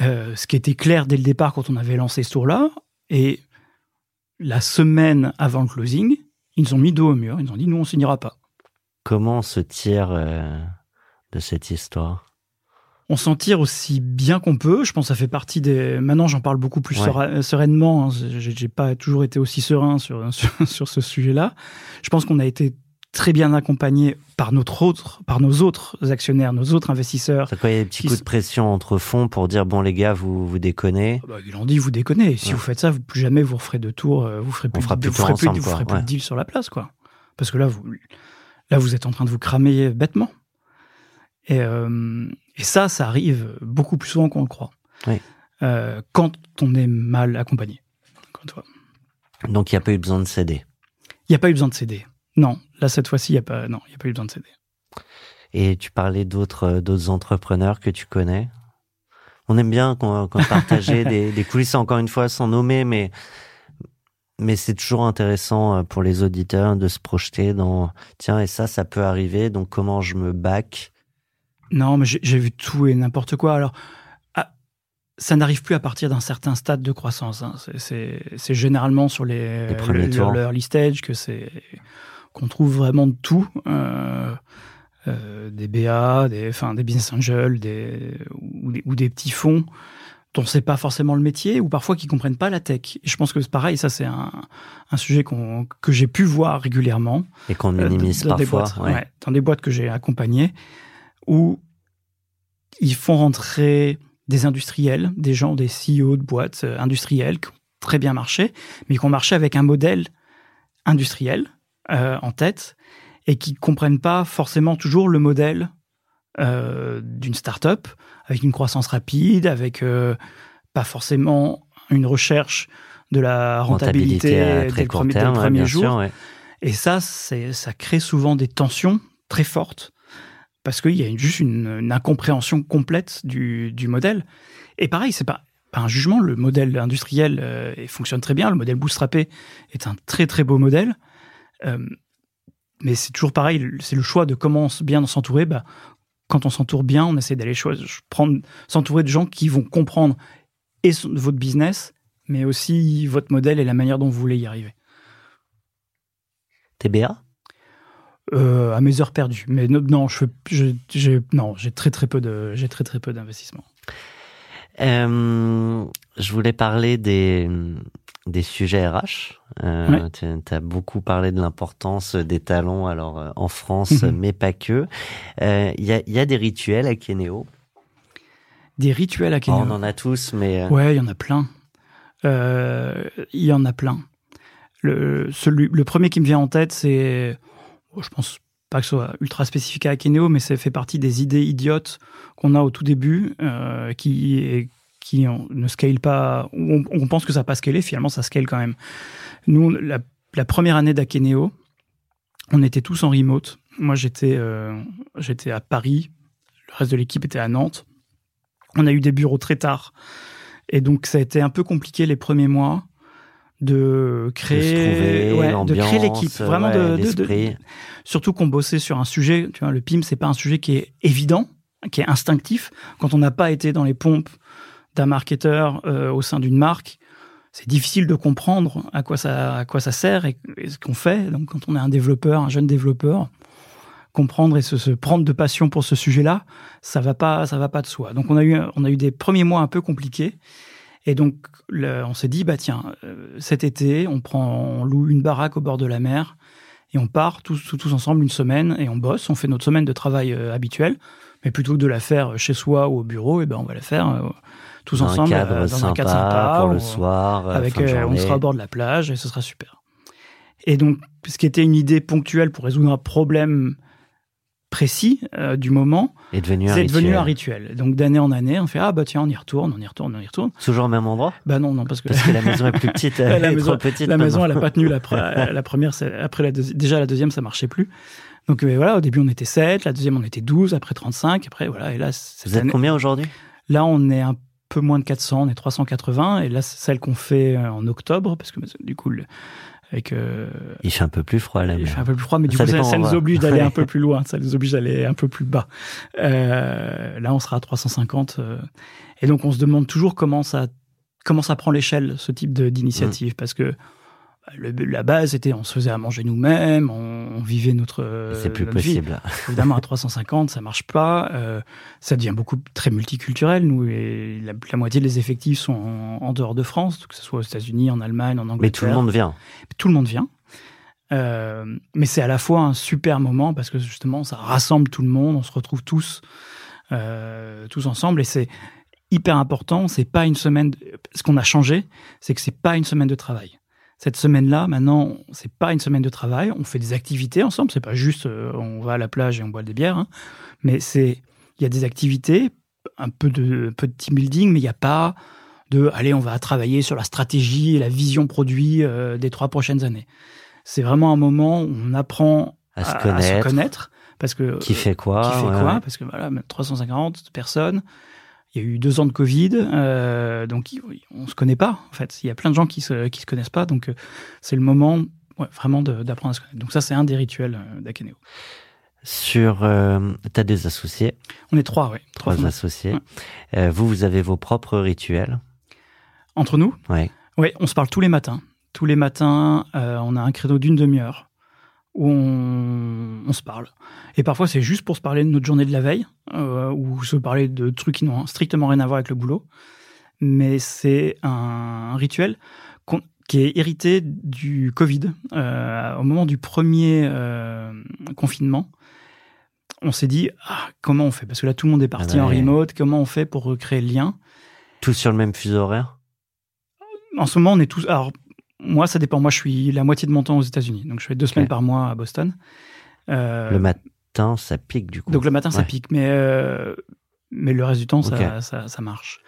Euh, ce qui était clair dès le départ quand on avait lancé ce tour-là. Et la semaine avant le closing, ils nous ont mis dos au mur. Ils nous ont dit, nous, on signera pas. Comment on se tire euh, de cette histoire? On s'en tire aussi bien qu'on peut. Je pense que ça fait partie des. Maintenant, j'en parle beaucoup plus sereinement. Hein. J'ai pas toujours été aussi serein sur, sur ce sujet-là. Je pense qu'on a été très bien accompagné par notre autre, par nos autres actionnaires, nos autres investisseurs. Ça quoi, il y a des petits coups de pression entre fonds pour dire bon les gars, vous vous déconnez. Ah bah, ils l'ont dit, vous déconnez. Si vous faites ça, vous, plus jamais vous referez de tour, euh, vous ferez plus, de, vous ferez plus, vous ferez plus de deal sur la place, quoi. Parce que là, vous là vous êtes en train de vous cramer bêtement. Et, euh, et ça, ça arrive beaucoup plus souvent qu'on le croit. Euh, quand on est mal accompagné. Donc il n'y a pas eu besoin de céder. Il n'y a pas eu besoin de céder. Non, là cette fois-ci, il n'y a pas, non, a pas eu besoin de céder. Et tu parlais d'autres, euh, d'autres entrepreneurs que tu connais. On aime bien quand, quand partager des, des, coulisses, encore une fois, sans nommer, mais mais c'est toujours intéressant euh, pour les auditeurs de se projeter dans tiens et ça, ça peut arriver. Donc comment je me back Non, mais j'ai vu tout et n'importe quoi. Alors ah, ça n'arrive plus à partir d'un certain stade de croissance. Hein. C'est généralement sur les, les premiers tours. le early stage que c'est qu'on trouve vraiment de tout. Euh, euh, des BA, des, enfin, des business angels, des, ou, des, ou des petits fonds dont c'est pas forcément le métier, ou parfois qui comprennent pas la tech. Et je pense que c'est pareil, ça c'est un, un sujet que j'ai pu voir régulièrement. Et qu'on minimise parfois. Des boîtes, ouais. dans des boîtes que j'ai accompagnées, où ils font rentrer des industriels, des gens, des CEO de boîtes euh, industrielles qui ont très bien marché, mais qui ont marché avec un modèle industriel euh, en tête et qui comprennent pas forcément toujours le modèle euh, d'une start-up avec une croissance rapide, avec euh, pas forcément une recherche de la rentabilité, dès le premier, jour. Et ça, ça crée souvent des tensions très fortes parce qu'il y a une- juste une, une incompréhension complète du, du modèle. Et pareil, c'est pas, pas un jugement. Le modèle industriel euh, fonctionne très bien. Le modèle bootstrapé est un très très beau modèle. Euh, mais c'est toujours pareil. C'est le choix de comment bien s'entourer. Bah, quand on s'entoure bien, on essaie d'aller prendre, s'entourer de gens qui vont comprendre et son- votre business, mais aussi votre modèle et la manière dont vous voulez y arriver. TBA Euh, à mes heures perdues. Mais no- non, je- j'ai, non, j'ai très très peu de, j'ai très très peu d'investissement. Euh, je voulais parler des, des sujets RH. Euh, Ouais. Tu as beaucoup parlé de l'importance des talents alors euh, en France, Mhm. mais pas que. Euh, Il y, a, il y a des rituels à Kenéo. Des rituels à Oh, Kenya. on en a tous, mais euh, Ouais, il y en a plein. Euh, Il y en a plein. Le, celui, le premier qui me vient en tête, c'est. bon, je pense pas que ce soit ultra spécifique à Akeneo, mais ça fait partie des idées idiotes qu'on a au tout début, euh, qui, qui ne scale pas. On, on pense que ça n'a pas scalé, finalement, ça scale quand même. Nous, la, la première année d'Akeneo, on était tous en remote. Moi, j'étais euh, j'étais à Paris, le reste de l'équipe était à Nantes. On a eu des bureaux très tard. Et donc, ça a été un peu compliqué les premiers mois de créer, de ouais, créer l'équipe. Vraiment, ouais, de, de- surtout qu'on bossait sur un sujet. Tu vois, le PIM, c'est pas un sujet qui est évident, qui est instinctif. Quand on n'a pas été dans les pompes d'un marketeur euh, au sein d'une marque, c'est difficile de comprendre à quoi ça, à quoi ça sert et, ce qu'on fait. Donc, quand on est un développeur, un jeune développeur, comprendre et se, prendre de passion pour ce sujet-là, ça va pas, ça va pas de soi. Donc, on a eu, on a eu des premiers mois un peu compliqués. Et donc, on s'est dit, bah tiens, euh, cet été, on prend, on loue une baraque au bord de la mer et on part tous, tous, tous ensemble une semaine et on bosse. On fait notre semaine de travail euh, habituelle, mais plutôt que de la faire chez soi ou au bureau, et ben on va la faire euh, tous Dans ensemble un cadre euh, dans sympa, un cadre sympa pour le soir, euh, avec, on sera au bord de la plage et ce sera super. Et donc, ce qui était une idée ponctuelle pour résoudre un problème précis euh, du moment, est devenu un c'est devenu un rituel. Donc d'année en année, on fait ah bah tiens, on y retourne, on y retourne, on y retourne. Toujours au même endroit? Bah non, non parce que Parce que la maison est plus petite, La est maison- trop petite. la maison, elle a pas tenu la, pre- la première. Après la deuxi- déjà la deuxième, ça marchait plus. Donc euh, voilà, au début on était 7, la deuxième on était 12, après 35, après voilà. Et là, cette Vous êtes année- combien aujourd'hui? Là on est un peu moins de 400, on est 380. Et là, c'est celle qu'on fait euh, en octobre, parce que du coup, le- avec euh, Il fait un peu plus froid là. il fait un peu plus froid, mais du Ça coup, ça, dépend, ça on nous oblige d'aller un peu plus loin, ça nous oblige d'aller un peu plus bas. Euh, là, on sera à 350. euh, et donc, on se demande toujours comment ça, comment ça prend l'échelle, ce type d'initiative, Mm. parce que bah, le- la base était, on se faisait à manger nous-mêmes, on, on vivait notre, euh, C'est plus notre vie. possible. Évidemment, à 350, ça marche pas. euh, ça devient beaucoup très multiculturel. Nous, et la, la moitié des effectifs sont en, en dehors de France, que ce soit aux États-Unis, en Allemagne, en Angleterre. Mais tout le monde vient. Tout le monde vient. Euh, mais c'est à la fois un super moment parce que justement, ça rassemble tout le monde. On se retrouve tous, euh, tous ensemble, et c'est hyper important. C'est pas une semaine. de- Ce qu'on a changé, c'est que c'est pas une semaine de travail. Cette semaine-là, maintenant, c'est pas une semaine de travail. On fait des activités ensemble. C'est pas juste euh, on va à la plage et on boit des bières, hein. mais c'est il y a des activités, un peu de, un peu de team building, mais il n'y a pas de allez, on va travailler sur la stratégie et la vision produit euh, des trois prochaines années. C'est vraiment un moment où on apprend À se connaître. connaître, parce que Qui fait quoi qui fait ouais, quoi. Parce que voilà, même 350 personnes. Il y a eu deux ans de Covid, euh, donc on se connaît pas. En fait, il y a plein de gens qui se qui se connaissent pas, donc euh, c'est le moment ouais, vraiment d'apprendre à se connaître. Donc ça, c'est un des rituels euh, d'Akeneo. Sur, euh, t'as des associés, On est trois, ouais, trois associés. Ouais. Euh, vous, vous avez vos propres rituels? Entre nous, Ouais. Oui, on se parle tous les matins. Tous les matins, on a un créneau d'une demi-heure où on, on se parle. Et parfois, c'est juste pour se parler de notre journée de la veille euh, ou se parler de trucs qui n'ont strictement rien à voir avec le boulot. Mais c'est un, rituel qui est hérité du Covid. Euh, au moment du premier euh, confinement, on s'est dit ah, comment on fait? Parce que là, tout le monde est parti Ah en remote. Comment on fait pour recréer le lien? Tous sur le même fuseau horaire? En ce moment, on est tous. Alors, moi, ça dépend. Moi, je suis la moitié de mon temps aux États-Unis. Donc, je fais deux semaines par mois à Boston. Euh, Le matin, ça pique du coup. donc, le matin, ça pique. Mais, euh, mais le reste du temps, ça, ça, ça marche.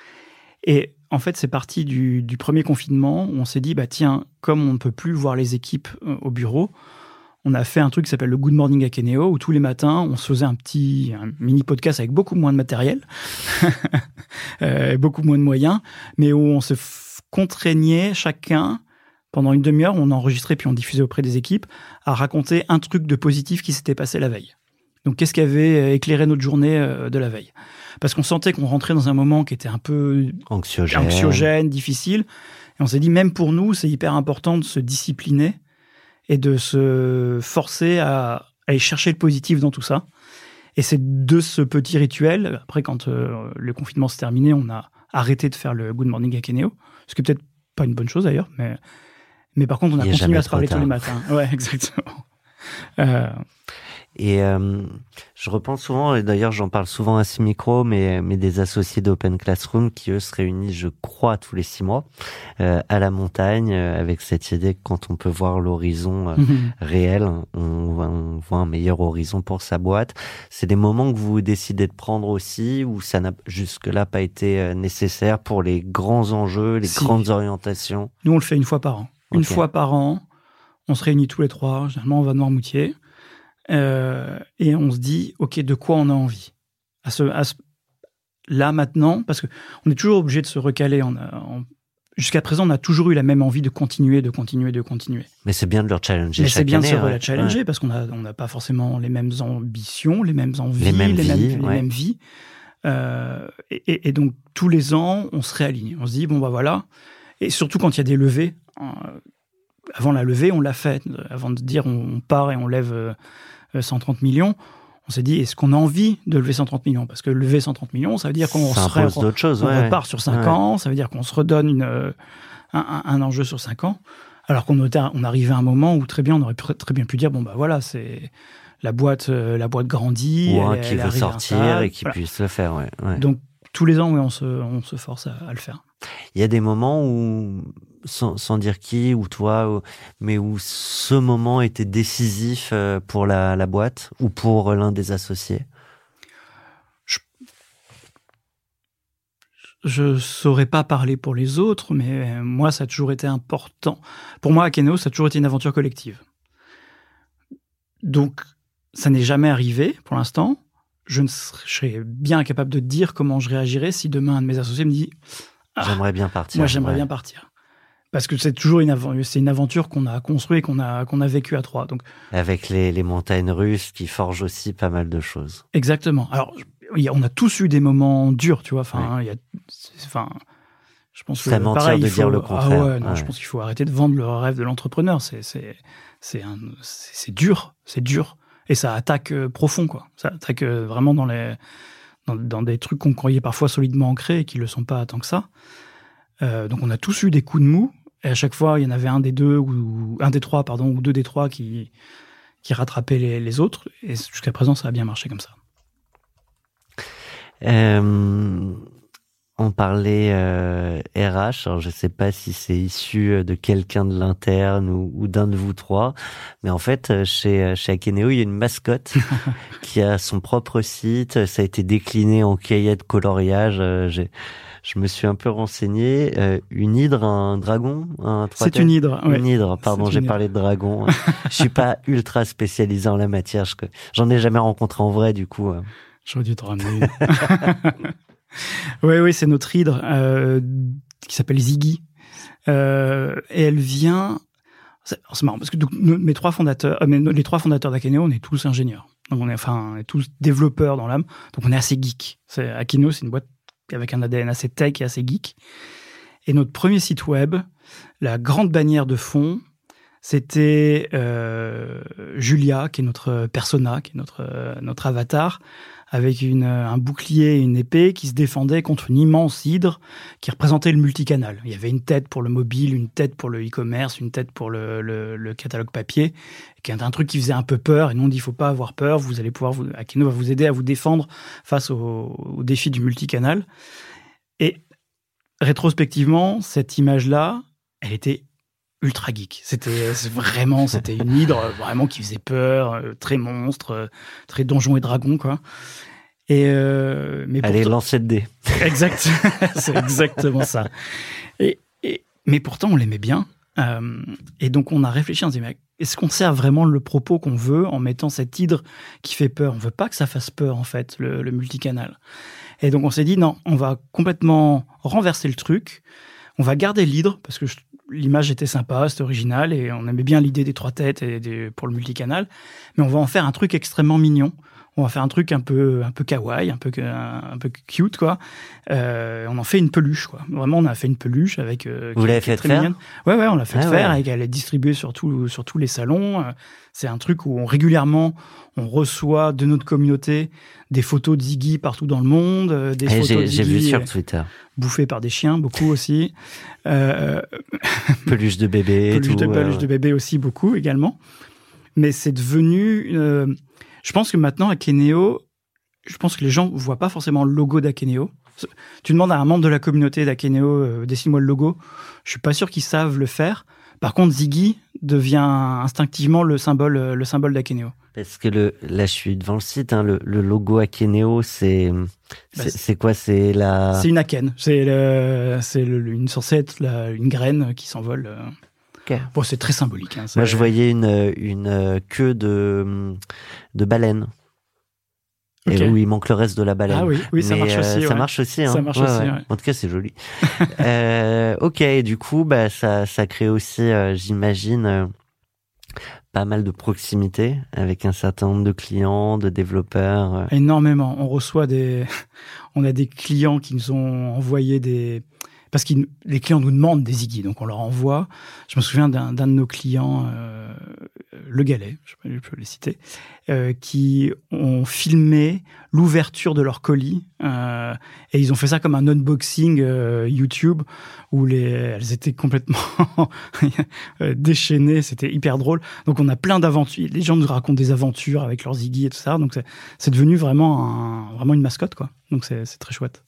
Et en fait, c'est parti du, du premier confinement où on s'est dit, bah, tiens, comme on ne peut plus voir les équipes euh, au bureau, on a fait un truc qui s'appelle le Good Morning Akeneo, où tous les matins, on se faisait un petit un mini podcast avec beaucoup moins de matériel, euh, beaucoup moins de moyens, mais où on se contraignait chacun pendant une demi-heure, on enregistrait puis on diffusait auprès des équipes à raconter un truc de positif qui s'était passé la veille. Donc, qu'est-ce qui avait euh, éclairé notre journée euh, de la veille? Parce qu'on sentait qu'on rentrait dans un moment qui était un peu anxiogène, anxiogène difficile. Et on s'est dit, même pour nous, c'est hyper important de se discipliner et de se forcer à, aller chercher le positif dans tout ça. Et c'est de ce petit rituel, après quand euh, le confinement s'est terminé, on a arrêté de faire le Good Morning Akeneo, ce qui est peut-être pas une bonne chose d'ailleurs, mais, mais par contre on a continué à se parler tous les matins. Ouais, exactement. Euh, et euh, je repense souvent, et d'ailleurs j'en parle souvent à ce micro, mais, mais des associés d'Open Classroom qui eux se réunissent, je crois, tous les six mois euh, à la montagne, avec cette idée que quand on peut voir l'horizon euh, mhm. réel, on, on, voit un meilleur horizon pour sa boîte. C'est des moments que vous décidez de prendre aussi, ou ça n'a jusque-là pas été nécessaire pour les grands enjeux, les grandes orientations? Nous, on le fait une fois par an. Une fois par an, on se réunit tous les trois. Généralement, on va de Noirmoutier. Euh, et on se dit, OK, de quoi on a envie? À ce, à ce, Là, maintenant, parce qu'on est toujours obligé de se recaler. En, Jusqu'à présent, on a toujours eu la même envie de continuer, de continuer, de continuer. Mais c'est bien de leur challenger. Mais c'est bien de se challenger parce qu'on n'a on pas forcément les mêmes ambitions, les mêmes envies, les mêmes vies. les mêmes vies. Euh, et, et, donc, tous les ans, on se réaligne. On se dit, bon, bah voilà. Et surtout quand il y a des levées. Euh, avant la levée, on l'a fait. Avant de dire on part et on lève euh, 130 millions, on s'est dit, est-ce qu'on a envie de lever 130 millions? Parce que lever 130 millions, ça veut dire qu'on se on repart sur 5 ans, ça veut dire qu'on se redonne une, euh, un, enjeu sur 5 ans. Alors qu'on on arrivait à un moment où très bien, on aurait très bien pu dire, bon bah voilà, c'est la boîte, euh, la boîte grandit, Ou un qui veut sortir et qui puisse le faire. Donc tous les ans, on, se, on se force à, le faire. Il y a des moments où, sans, dire qui ou toi, mais où ce moment était décisif euh, pour la, boîte ou pour l'un des associés? Je ne saurais pas parler pour les autres, mais moi, ça a toujours été important. Pour moi, Akeno, ça a toujours été une aventure collective. Donc, ça n'est jamais arrivé pour l'instant je, serais, bien incapable de dire comment je réagirais si demain un de mes associés me dit ah, J'aimerais bien partir. Moi, j'aimerais bien partir. Parce que c'est toujours une, aventure, c'est une aventure qu'on a construite, qu'on a, qu'on a vécue à trois. Donc, Avec les, les, montagnes russes qui forgent aussi pas mal de choses. Exactement. Alors, on a tous eu des moments durs, tu vois. Enfin, il y a, enfin, je pense que pareil, de dire le ah contraire. Ah ouais, non, je pense qu'il faut arrêter de vendre le rêve de l'entrepreneur. C'est, c'est, c'est, c'est dur, c'est dur et ça attaque euh, profond, quoi. Ça attaque euh, vraiment dans les dans, des trucs qu'on croyait parfois solidement ancrés et qui le sont pas tant que ça. Euh, donc on a tous eu des coups de mou et à chaque fois il y en avait un des deux ou un des trois pardon ou deux des trois qui qui rattrapaient les, les autres et jusqu'à présent ça a bien marché comme ça. Euh, on parlait euh, RH, alors je ne sais pas si c'est issu euh, de quelqu'un de l'interne ou, d'un de vous trois, mais en fait euh, chez chez Akeneo, il y a une mascotte qui a son propre site, ça a été décliné en cahier de coloriage. je me suis un peu renseigné. une hydre, un dragon, un C'est une hydre. Une hydre. Pardon, j'ai parlé de dragon. je suis pas ultra spécialisé en la matière. J'en ai jamais rencontré en vrai, du coup. J'aurais dû te ramener. oui, oui, c'est notre hydre euh, qui s'appelle Ziggy. Euh, et elle vient. C'est marrant parce que mes trois fondateurs, euh, les trois fondateurs d'Akeneo, on est tous ingénieurs. Donc on est enfin, tous développeurs dans l'âme. Donc on est assez geek. C'est Akeneo, c'est une boîte avec un ADN assez tech et assez geek. Et notre premier site web, la grande bannière de fond, c'était Julia, qui est notre persona, qui est notre notre avatar, avec une, un bouclier et une épée qui se défendait contre une immense hydre qui représentait le multicanal. Il y avait une tête pour le mobile, une tête pour le e-commerce, une tête pour le, catalogue papier, qui est un truc qui faisait un peu peur. Et nous, on dit, il faut pas avoir peur, vous allez pouvoir, vous, va vous aider à vous défendre face au, au défi du multicanal. Et rétrospectivement, cette image-là, elle était ultra geek. C'était vraiment, c'était une hydre vraiment qui faisait peur, euh, très monstre, euh, très donjon et dragon quoi. Et euh, mais allez lancer de dés. Exact, c'est exactement ça. Et, et, mais pourtant on l'aimait bien Euh, et donc on a réfléchi, on s'est dit, est-ce qu'on sert vraiment le propos qu'on veut en mettant cet hydre qui fait peur? On veut pas que ça fasse peur en fait, le, le multicanal. Et donc on s'est dit non, on va complètement renverser le truc. On va garder l'hydre parce que l'image était sympa, c'était original et on aimait bien l'idée des trois têtes et des, pour le multicanal. Mais on va en faire un truc extrêmement mignon on va faire un truc un peu un peu kawaii, un peu un, peu cute quoi. Euh, on en fait une peluche quoi. Vraiment, on a fait une peluche avec. Euh, Vous l'avez fait faire? Ouais ouais, on l'a fait ah faire et elle est distribuée sur sur tous les salons. Euh, c'est un truc où on régulièrement on reçoit de notre communauté des photos de Ziggy partout dans le monde, des eh, photos J'ai vu sur Twitter. Bouffées par des chiens, beaucoup aussi. Euh, peluche de bébé. Peluche, de, peluche de bébé aussi, beaucoup également. Mais c'est devenu je pense que maintenant, Akeneo, je pense que les gens voient pas forcément le logo d'Akeneo. Tu demandes à un membre de la communauté d'Akeneo, euh, dessine-moi le logo. Je suis pas sûr qu'ils savent le faire. Par contre, Ziggy devient instinctivement le symbole, euh, le symbole d'Akeneo. Parce que le, là, je suis devant le site. Hein, le, logo Akeneo, c'est bah, c'est quoi? C'est la. C'est une akène. C'est c'est une censée être une graine qui s'envole. Bon, c'est très symbolique. Hein, Moi, je voyais une, une queue de, de baleine. Et où il manque le reste de la baleine. Ah oui, oui ça marche euh, aussi. Ça marche aussi. Hein. Ça marche aussi. En tout cas, c'est joli. euh, ok, du coup, bah, ça, ça crée aussi, euh, j'imagine, euh, pas mal de proximité avec un certain nombre de clients, de développeurs. Énormément. On reçoit des, on a des clients qui nous ont envoyé des, parce que les clients nous demandent des Ziggy, donc on leur envoie. Je me souviens d'un de nos clients, euh, Le Galet, je peux les citer, euh, qui ont filmé l'ouverture de leur colis euh, et ils ont fait ça comme un unboxing YouTube où les, elles étaient complètement déchaînées, c'était hyper drôle. Donc on a plein d'aventures, les gens nous racontent des aventures avec leurs Ziggy et tout ça, donc c'est devenu vraiment vraiment une mascotte quoi. Donc c'est très chouette.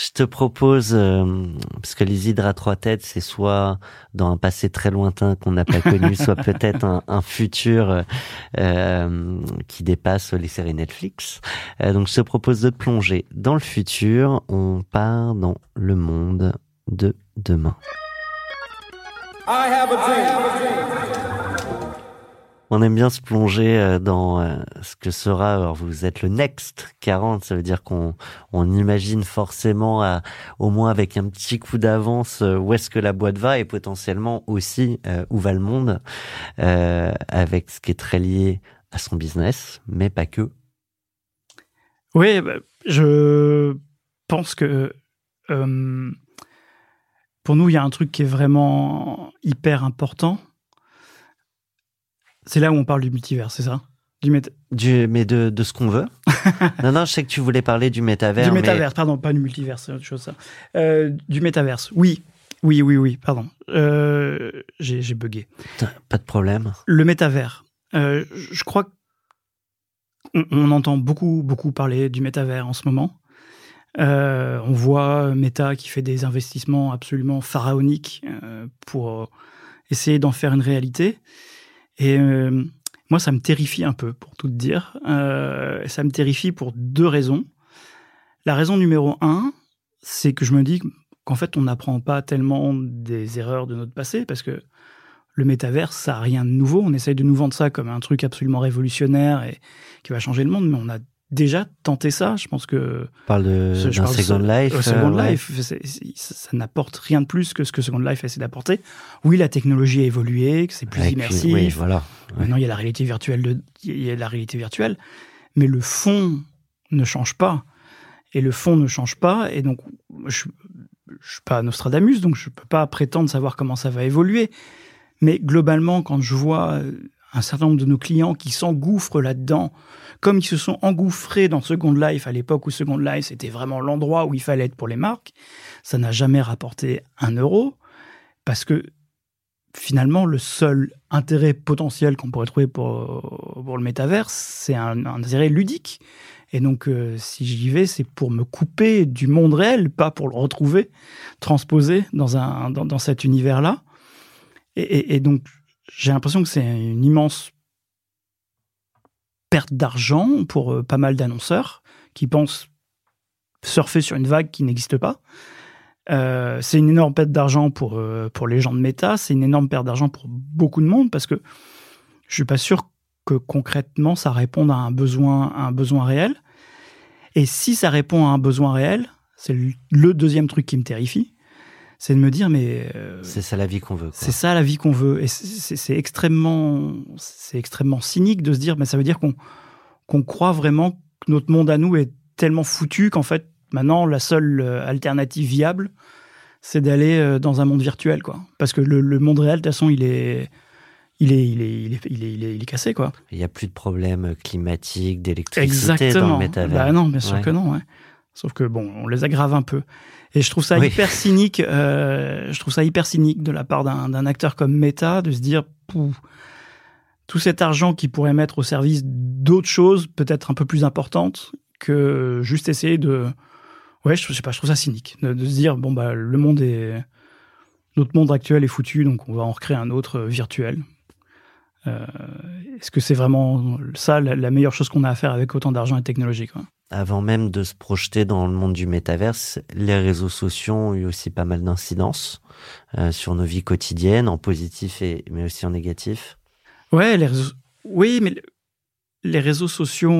Je te propose, euh, parce que les hydres à trois têtes, c'est soit dans un passé très lointain qu'on n'a pas connu, soit peut-être un, un, futur euh, qui dépasse les séries Netflix. Euh, donc je te propose de te plonger dans le futur. On part dans le monde de demain. I have a dream. On aime bien se plonger euh, dans euh, ce que sera, alors vous êtes le next 40, ça veut dire qu'on on imagine forcément à, au moins avec un petit coup d'avance euh, où est-ce que la boîte va et potentiellement aussi où va le monde avec ce qui est très lié à son business, mais pas que. Oui, bah, je pense que pour nous, il y a un truc qui est vraiment hyper important c'est là où on parle du multivers, c'est ça du, du Mais de, de ce qu'on veut. non, non, je sais que tu voulais parler du métavers. Du métavers, pardon, pas du multivers, c'est autre chose ça. Euh, du métaverse, oui. Oui, oui, oui, pardon. Euh, j'ai bugué. Pas de problème. Le métavers. Euh, je crois qu'on on entend beaucoup, beaucoup parler du métavers en ce moment. on voit Meta qui fait des investissements absolument pharaoniques pour essayer d'en faire une réalité. Et euh, moi, ça me terrifie un peu, pour tout dire. Euh, ça me terrifie pour deux raisons. La raison numéro un, c'est que je me dis qu'en fait, on n'apprend pas tellement des erreurs de notre passé, parce que le métavers, ça n'a rien de nouveau. On essaye de nous vendre ça comme un truc absolument révolutionnaire et qui va changer le monde, mais on a déjà tenté ça. Je pense que. On parle de Second Life. Euh, Second Life, ça n'apporte rien de plus que ce que Second Life essaie d'apporter. Oui, la technologie a évolué, que c'est plus immersif. oui, voilà. Maintenant, il y a la réalité virtuelle. De, il y a la réalité virtuelle, mais le fond ne change pas. Et le fond ne change pas. Et donc, je, je suis pas Nostradamus, donc je peux pas prétendre savoir comment ça va évoluer. Mais globalement, quand je vois un certain nombre de nos clients qui s'engouffrent là-dedans, comme ils se sont engouffrés dans Second Life à l'époque où Second Life c'était vraiment l'endroit où il fallait être pour les marques, ça n'a jamais rapporté un euro parce que finalement le seul intérêt potentiel qu'on pourrait trouver pour, pour le métaverse, c'est un, intérêt ludique. Et donc, euh, si j'y vais, c'est pour me couper du monde réel, pas pour le retrouver, transposé dans, un, dans, dans cet univers-là. Et, donc, j'ai l'impression que c'est une immense perte d'argent pour euh, pas mal d'annonceurs qui pensent surfer sur une vague qui n'existe pas. Euh, c'est une énorme perte d'argent pour, euh, pour les gens de Meta, c'est une énorme perte d'argent pour beaucoup de monde parce que je suis pas sûr que concrètement ça réponde à un besoin, à un besoin réel. Et si ça répond à un besoin réel, c'est le deuxième truc qui me terrifie, c'est de me dire mais euh, C'est ça la vie qu'on veut. c'est ça la vie qu'on veut. Et c'est- extrêmement, c'est extrêmement cynique de se dire, mais ça veut dire qu'on qu'on croit vraiment que notre monde à nous est tellement foutu qu'en fait, maintenant, la seule euh, alternative viable, c'est d'aller euh, dans un monde virtuel, quoi. Parce que le, le monde réel, de toute façon, il est, il est, il est, il est, il est, il est, il est cassé, quoi. Il n'y a plus de problèmes climatiques, d'électricité dans le métavers. Bah non, bien sûr Ouais. que non. ouais. Sauf que bon, on les aggrave un peu. Et je trouve ça Oui. hyper cynique. euh, je trouve ça hyper cynique de la part d'un acteur comme Meta de se dire, Pouh, tout cet argent qui pourrait mettre au service d'autres choses, peut-être un peu plus importantes, que juste essayer de, ouais, je, je sais pas, je trouve ça cynique de, de se dire, bon bah le monde est, notre monde actuel est foutu, donc on va en recréer un autre euh, virtuel. Euh, Est-ce que c'est vraiment ça la, la meilleure chose qu'on a à faire avec autant d'argent et de technologie quoi? Avant même de se projeter dans le monde du métaverse, les réseaux sociaux ont eu aussi pas mal d'incidences euh, sur nos vies quotidiennes, en positif mais aussi en négatif. Ouais, oui, mais le- les réseaux sociaux,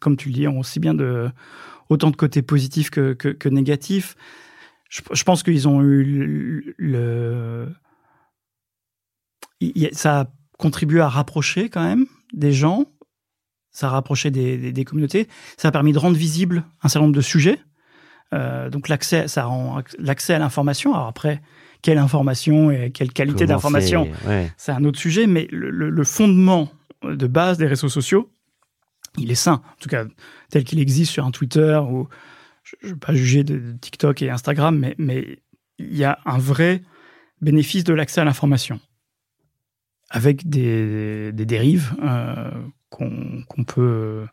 comme tu le dis, ont aussi bien autant de côtés positifs que, que, négatifs. Je, pense qu'ils ont eu le, le- il ça a contribué à rapprocher quand même des gens, ça a rapproché des, des- des communautés, ça a permis de rendre visible un certain nombre de sujets. Euh, donc l'accès, ça rend ac- l'accès à l'information. Alors après, quelle information et quelle qualité d'information c'est- ouais. c'est un autre sujet, mais le, le- le fondement de base des réseaux sociaux, il est sain. En tout cas, tel qu'il existe sur un Twitter ou je ne veux pas juger de, de TikTok et Instagram, mais, mais il y a un vrai bénéfice de l'accès à l'information avec des, des dérives euh, qu'on peut euh,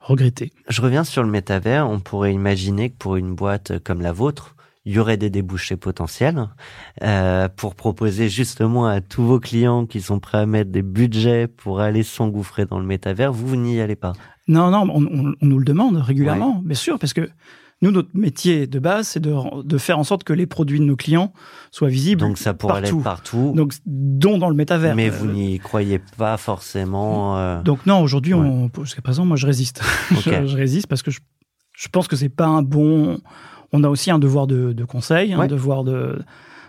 regretter. Je reviens sur le métavers. On pourrait imaginer que pour une boîte comme la vôtre, il y aurait des débouchés potentiels euh, pour proposer justement à tous vos clients qui sont prêts à mettre des budgets pour aller s'engouffrer dans le métavers. Vous, vous n'y allez pas. Non, non, on, on- on nous le demande régulièrement, bien sûr, parce que nous, notre métier de base, c'est de, de faire en sorte que les produits de nos clients soient visibles Donc ça pourrait partout. partout. Donc, dont dans le métavers. mais Euh, vous n'y croyez pas forcément. euh, Donc non, aujourd'hui, jusqu'à présent, moi, je résiste. Je, je résiste parce que je, je pense que c'est pas un bon. On a aussi un devoir de, de conseil, un devoir de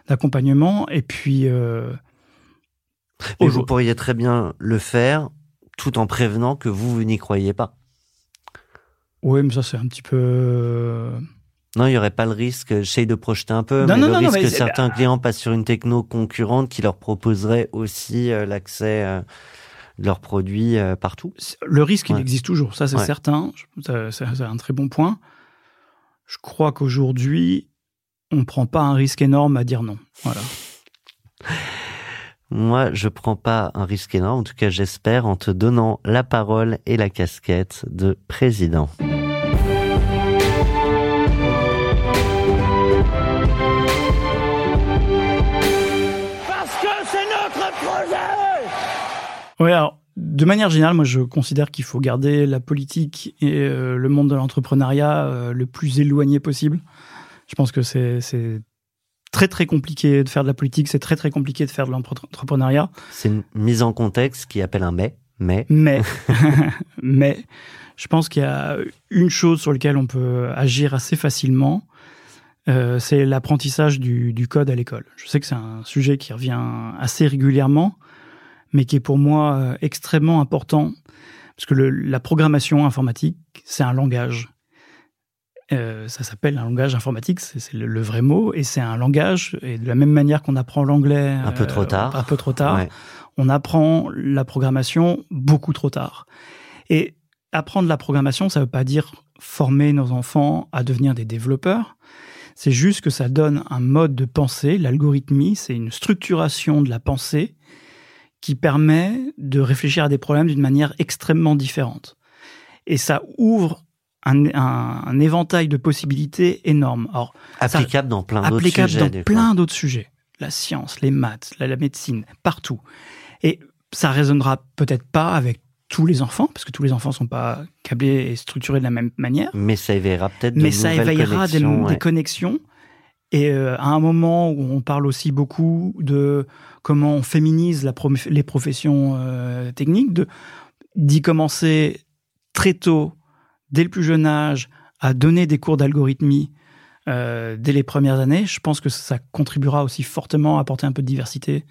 d'accompagnement, et puis. euh, Mais vous pourriez très bien le faire tout en prévenant que vous, vous n'y croyez pas. Oui, mais ça, c'est un petit peu. euh, Non, il n'y aurait pas le risque, j'essaye de projeter un peu, Non, mais non, le non, non, risque mais que certains clients passent sur une techno concurrente qui leur proposerait aussi euh, l'accès euh, de leurs produits euh, partout. Le risque, il existe toujours, ça c'est Ouais. certain. C'est un très bon point. Je crois qu'aujourd'hui, on ne prend pas un risque énorme à dire non. Voilà. Moi, je prends pas un risque énorme, en tout cas j'espère, en te donnant la parole et la casquette de président. Oui, alors, de manière générale, moi, je considère qu'il faut garder la politique et euh, le monde de l'entrepreneuriat euh, le plus éloigné possible. Je pense que c'est c'est très, très compliqué de faire de la politique, c'est très, très compliqué de faire de l'entrepreneuriat. C'est une mise en contexte qui appelle un mais, mais Mais, mais, je pense qu'il y a une chose sur laquelle on peut agir assez facilement, euh, c'est l'apprentissage du, du code à l'école. Je sais que c'est un sujet qui revient assez régulièrement, mais qui est pour moi euh, extrêmement important, parce que le- la programmation informatique, c'est un langage. Euh, ça s'appelle un langage informatique, c'est le, le vrai mot, et c'est un langage, et de la même manière qu'on apprend l'anglais Un peu trop tard. un peu trop tard, ouais. on apprend la programmation beaucoup trop tard. Et apprendre la programmation, ça ne veut pas dire former nos enfants à devenir des développeurs. C'est juste que ça donne un mode de pensée. L'algorithmie, c'est une structuration de la pensée qui permet de réfléchir à des problèmes d'une manière extrêmement différente. Et ça ouvre un, un- un éventail de possibilités énorme. Alors, applicable dans plein d'autres applicable sujets. dans du coup. plein d'autres sujets. La science, les maths, la, la médecine, partout. Et ça résonnera peut-être pas avec tous les enfants, parce que tous les enfants sont pas câblés et structurés de la même manière, Mais ça éveillera peut-être de mais ça éveillera des, connexions, des ouais. connexions. Et euh, à un moment où on parle aussi beaucoup de comment on féminise la les professions euh, techniques, d'y commencer très tôt, dès le plus jeune âge, à donner des cours d'algorithmie euh, dès les premières années, je pense que ça contribuera aussi fortement à apporter un peu de diversité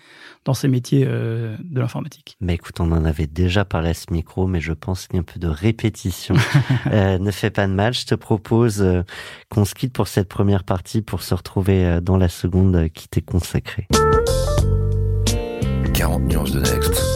dans ces métiers euh, de l'informatique. Mais écoute, on en avait déjà parlé à ce micro, mais je pense qu'un peu de répétition euh, ne fait pas de mal. Je te propose qu'on se quitte pour cette première partie pour se retrouver dans la seconde qui t'est consacrée. 40 nuances de Next.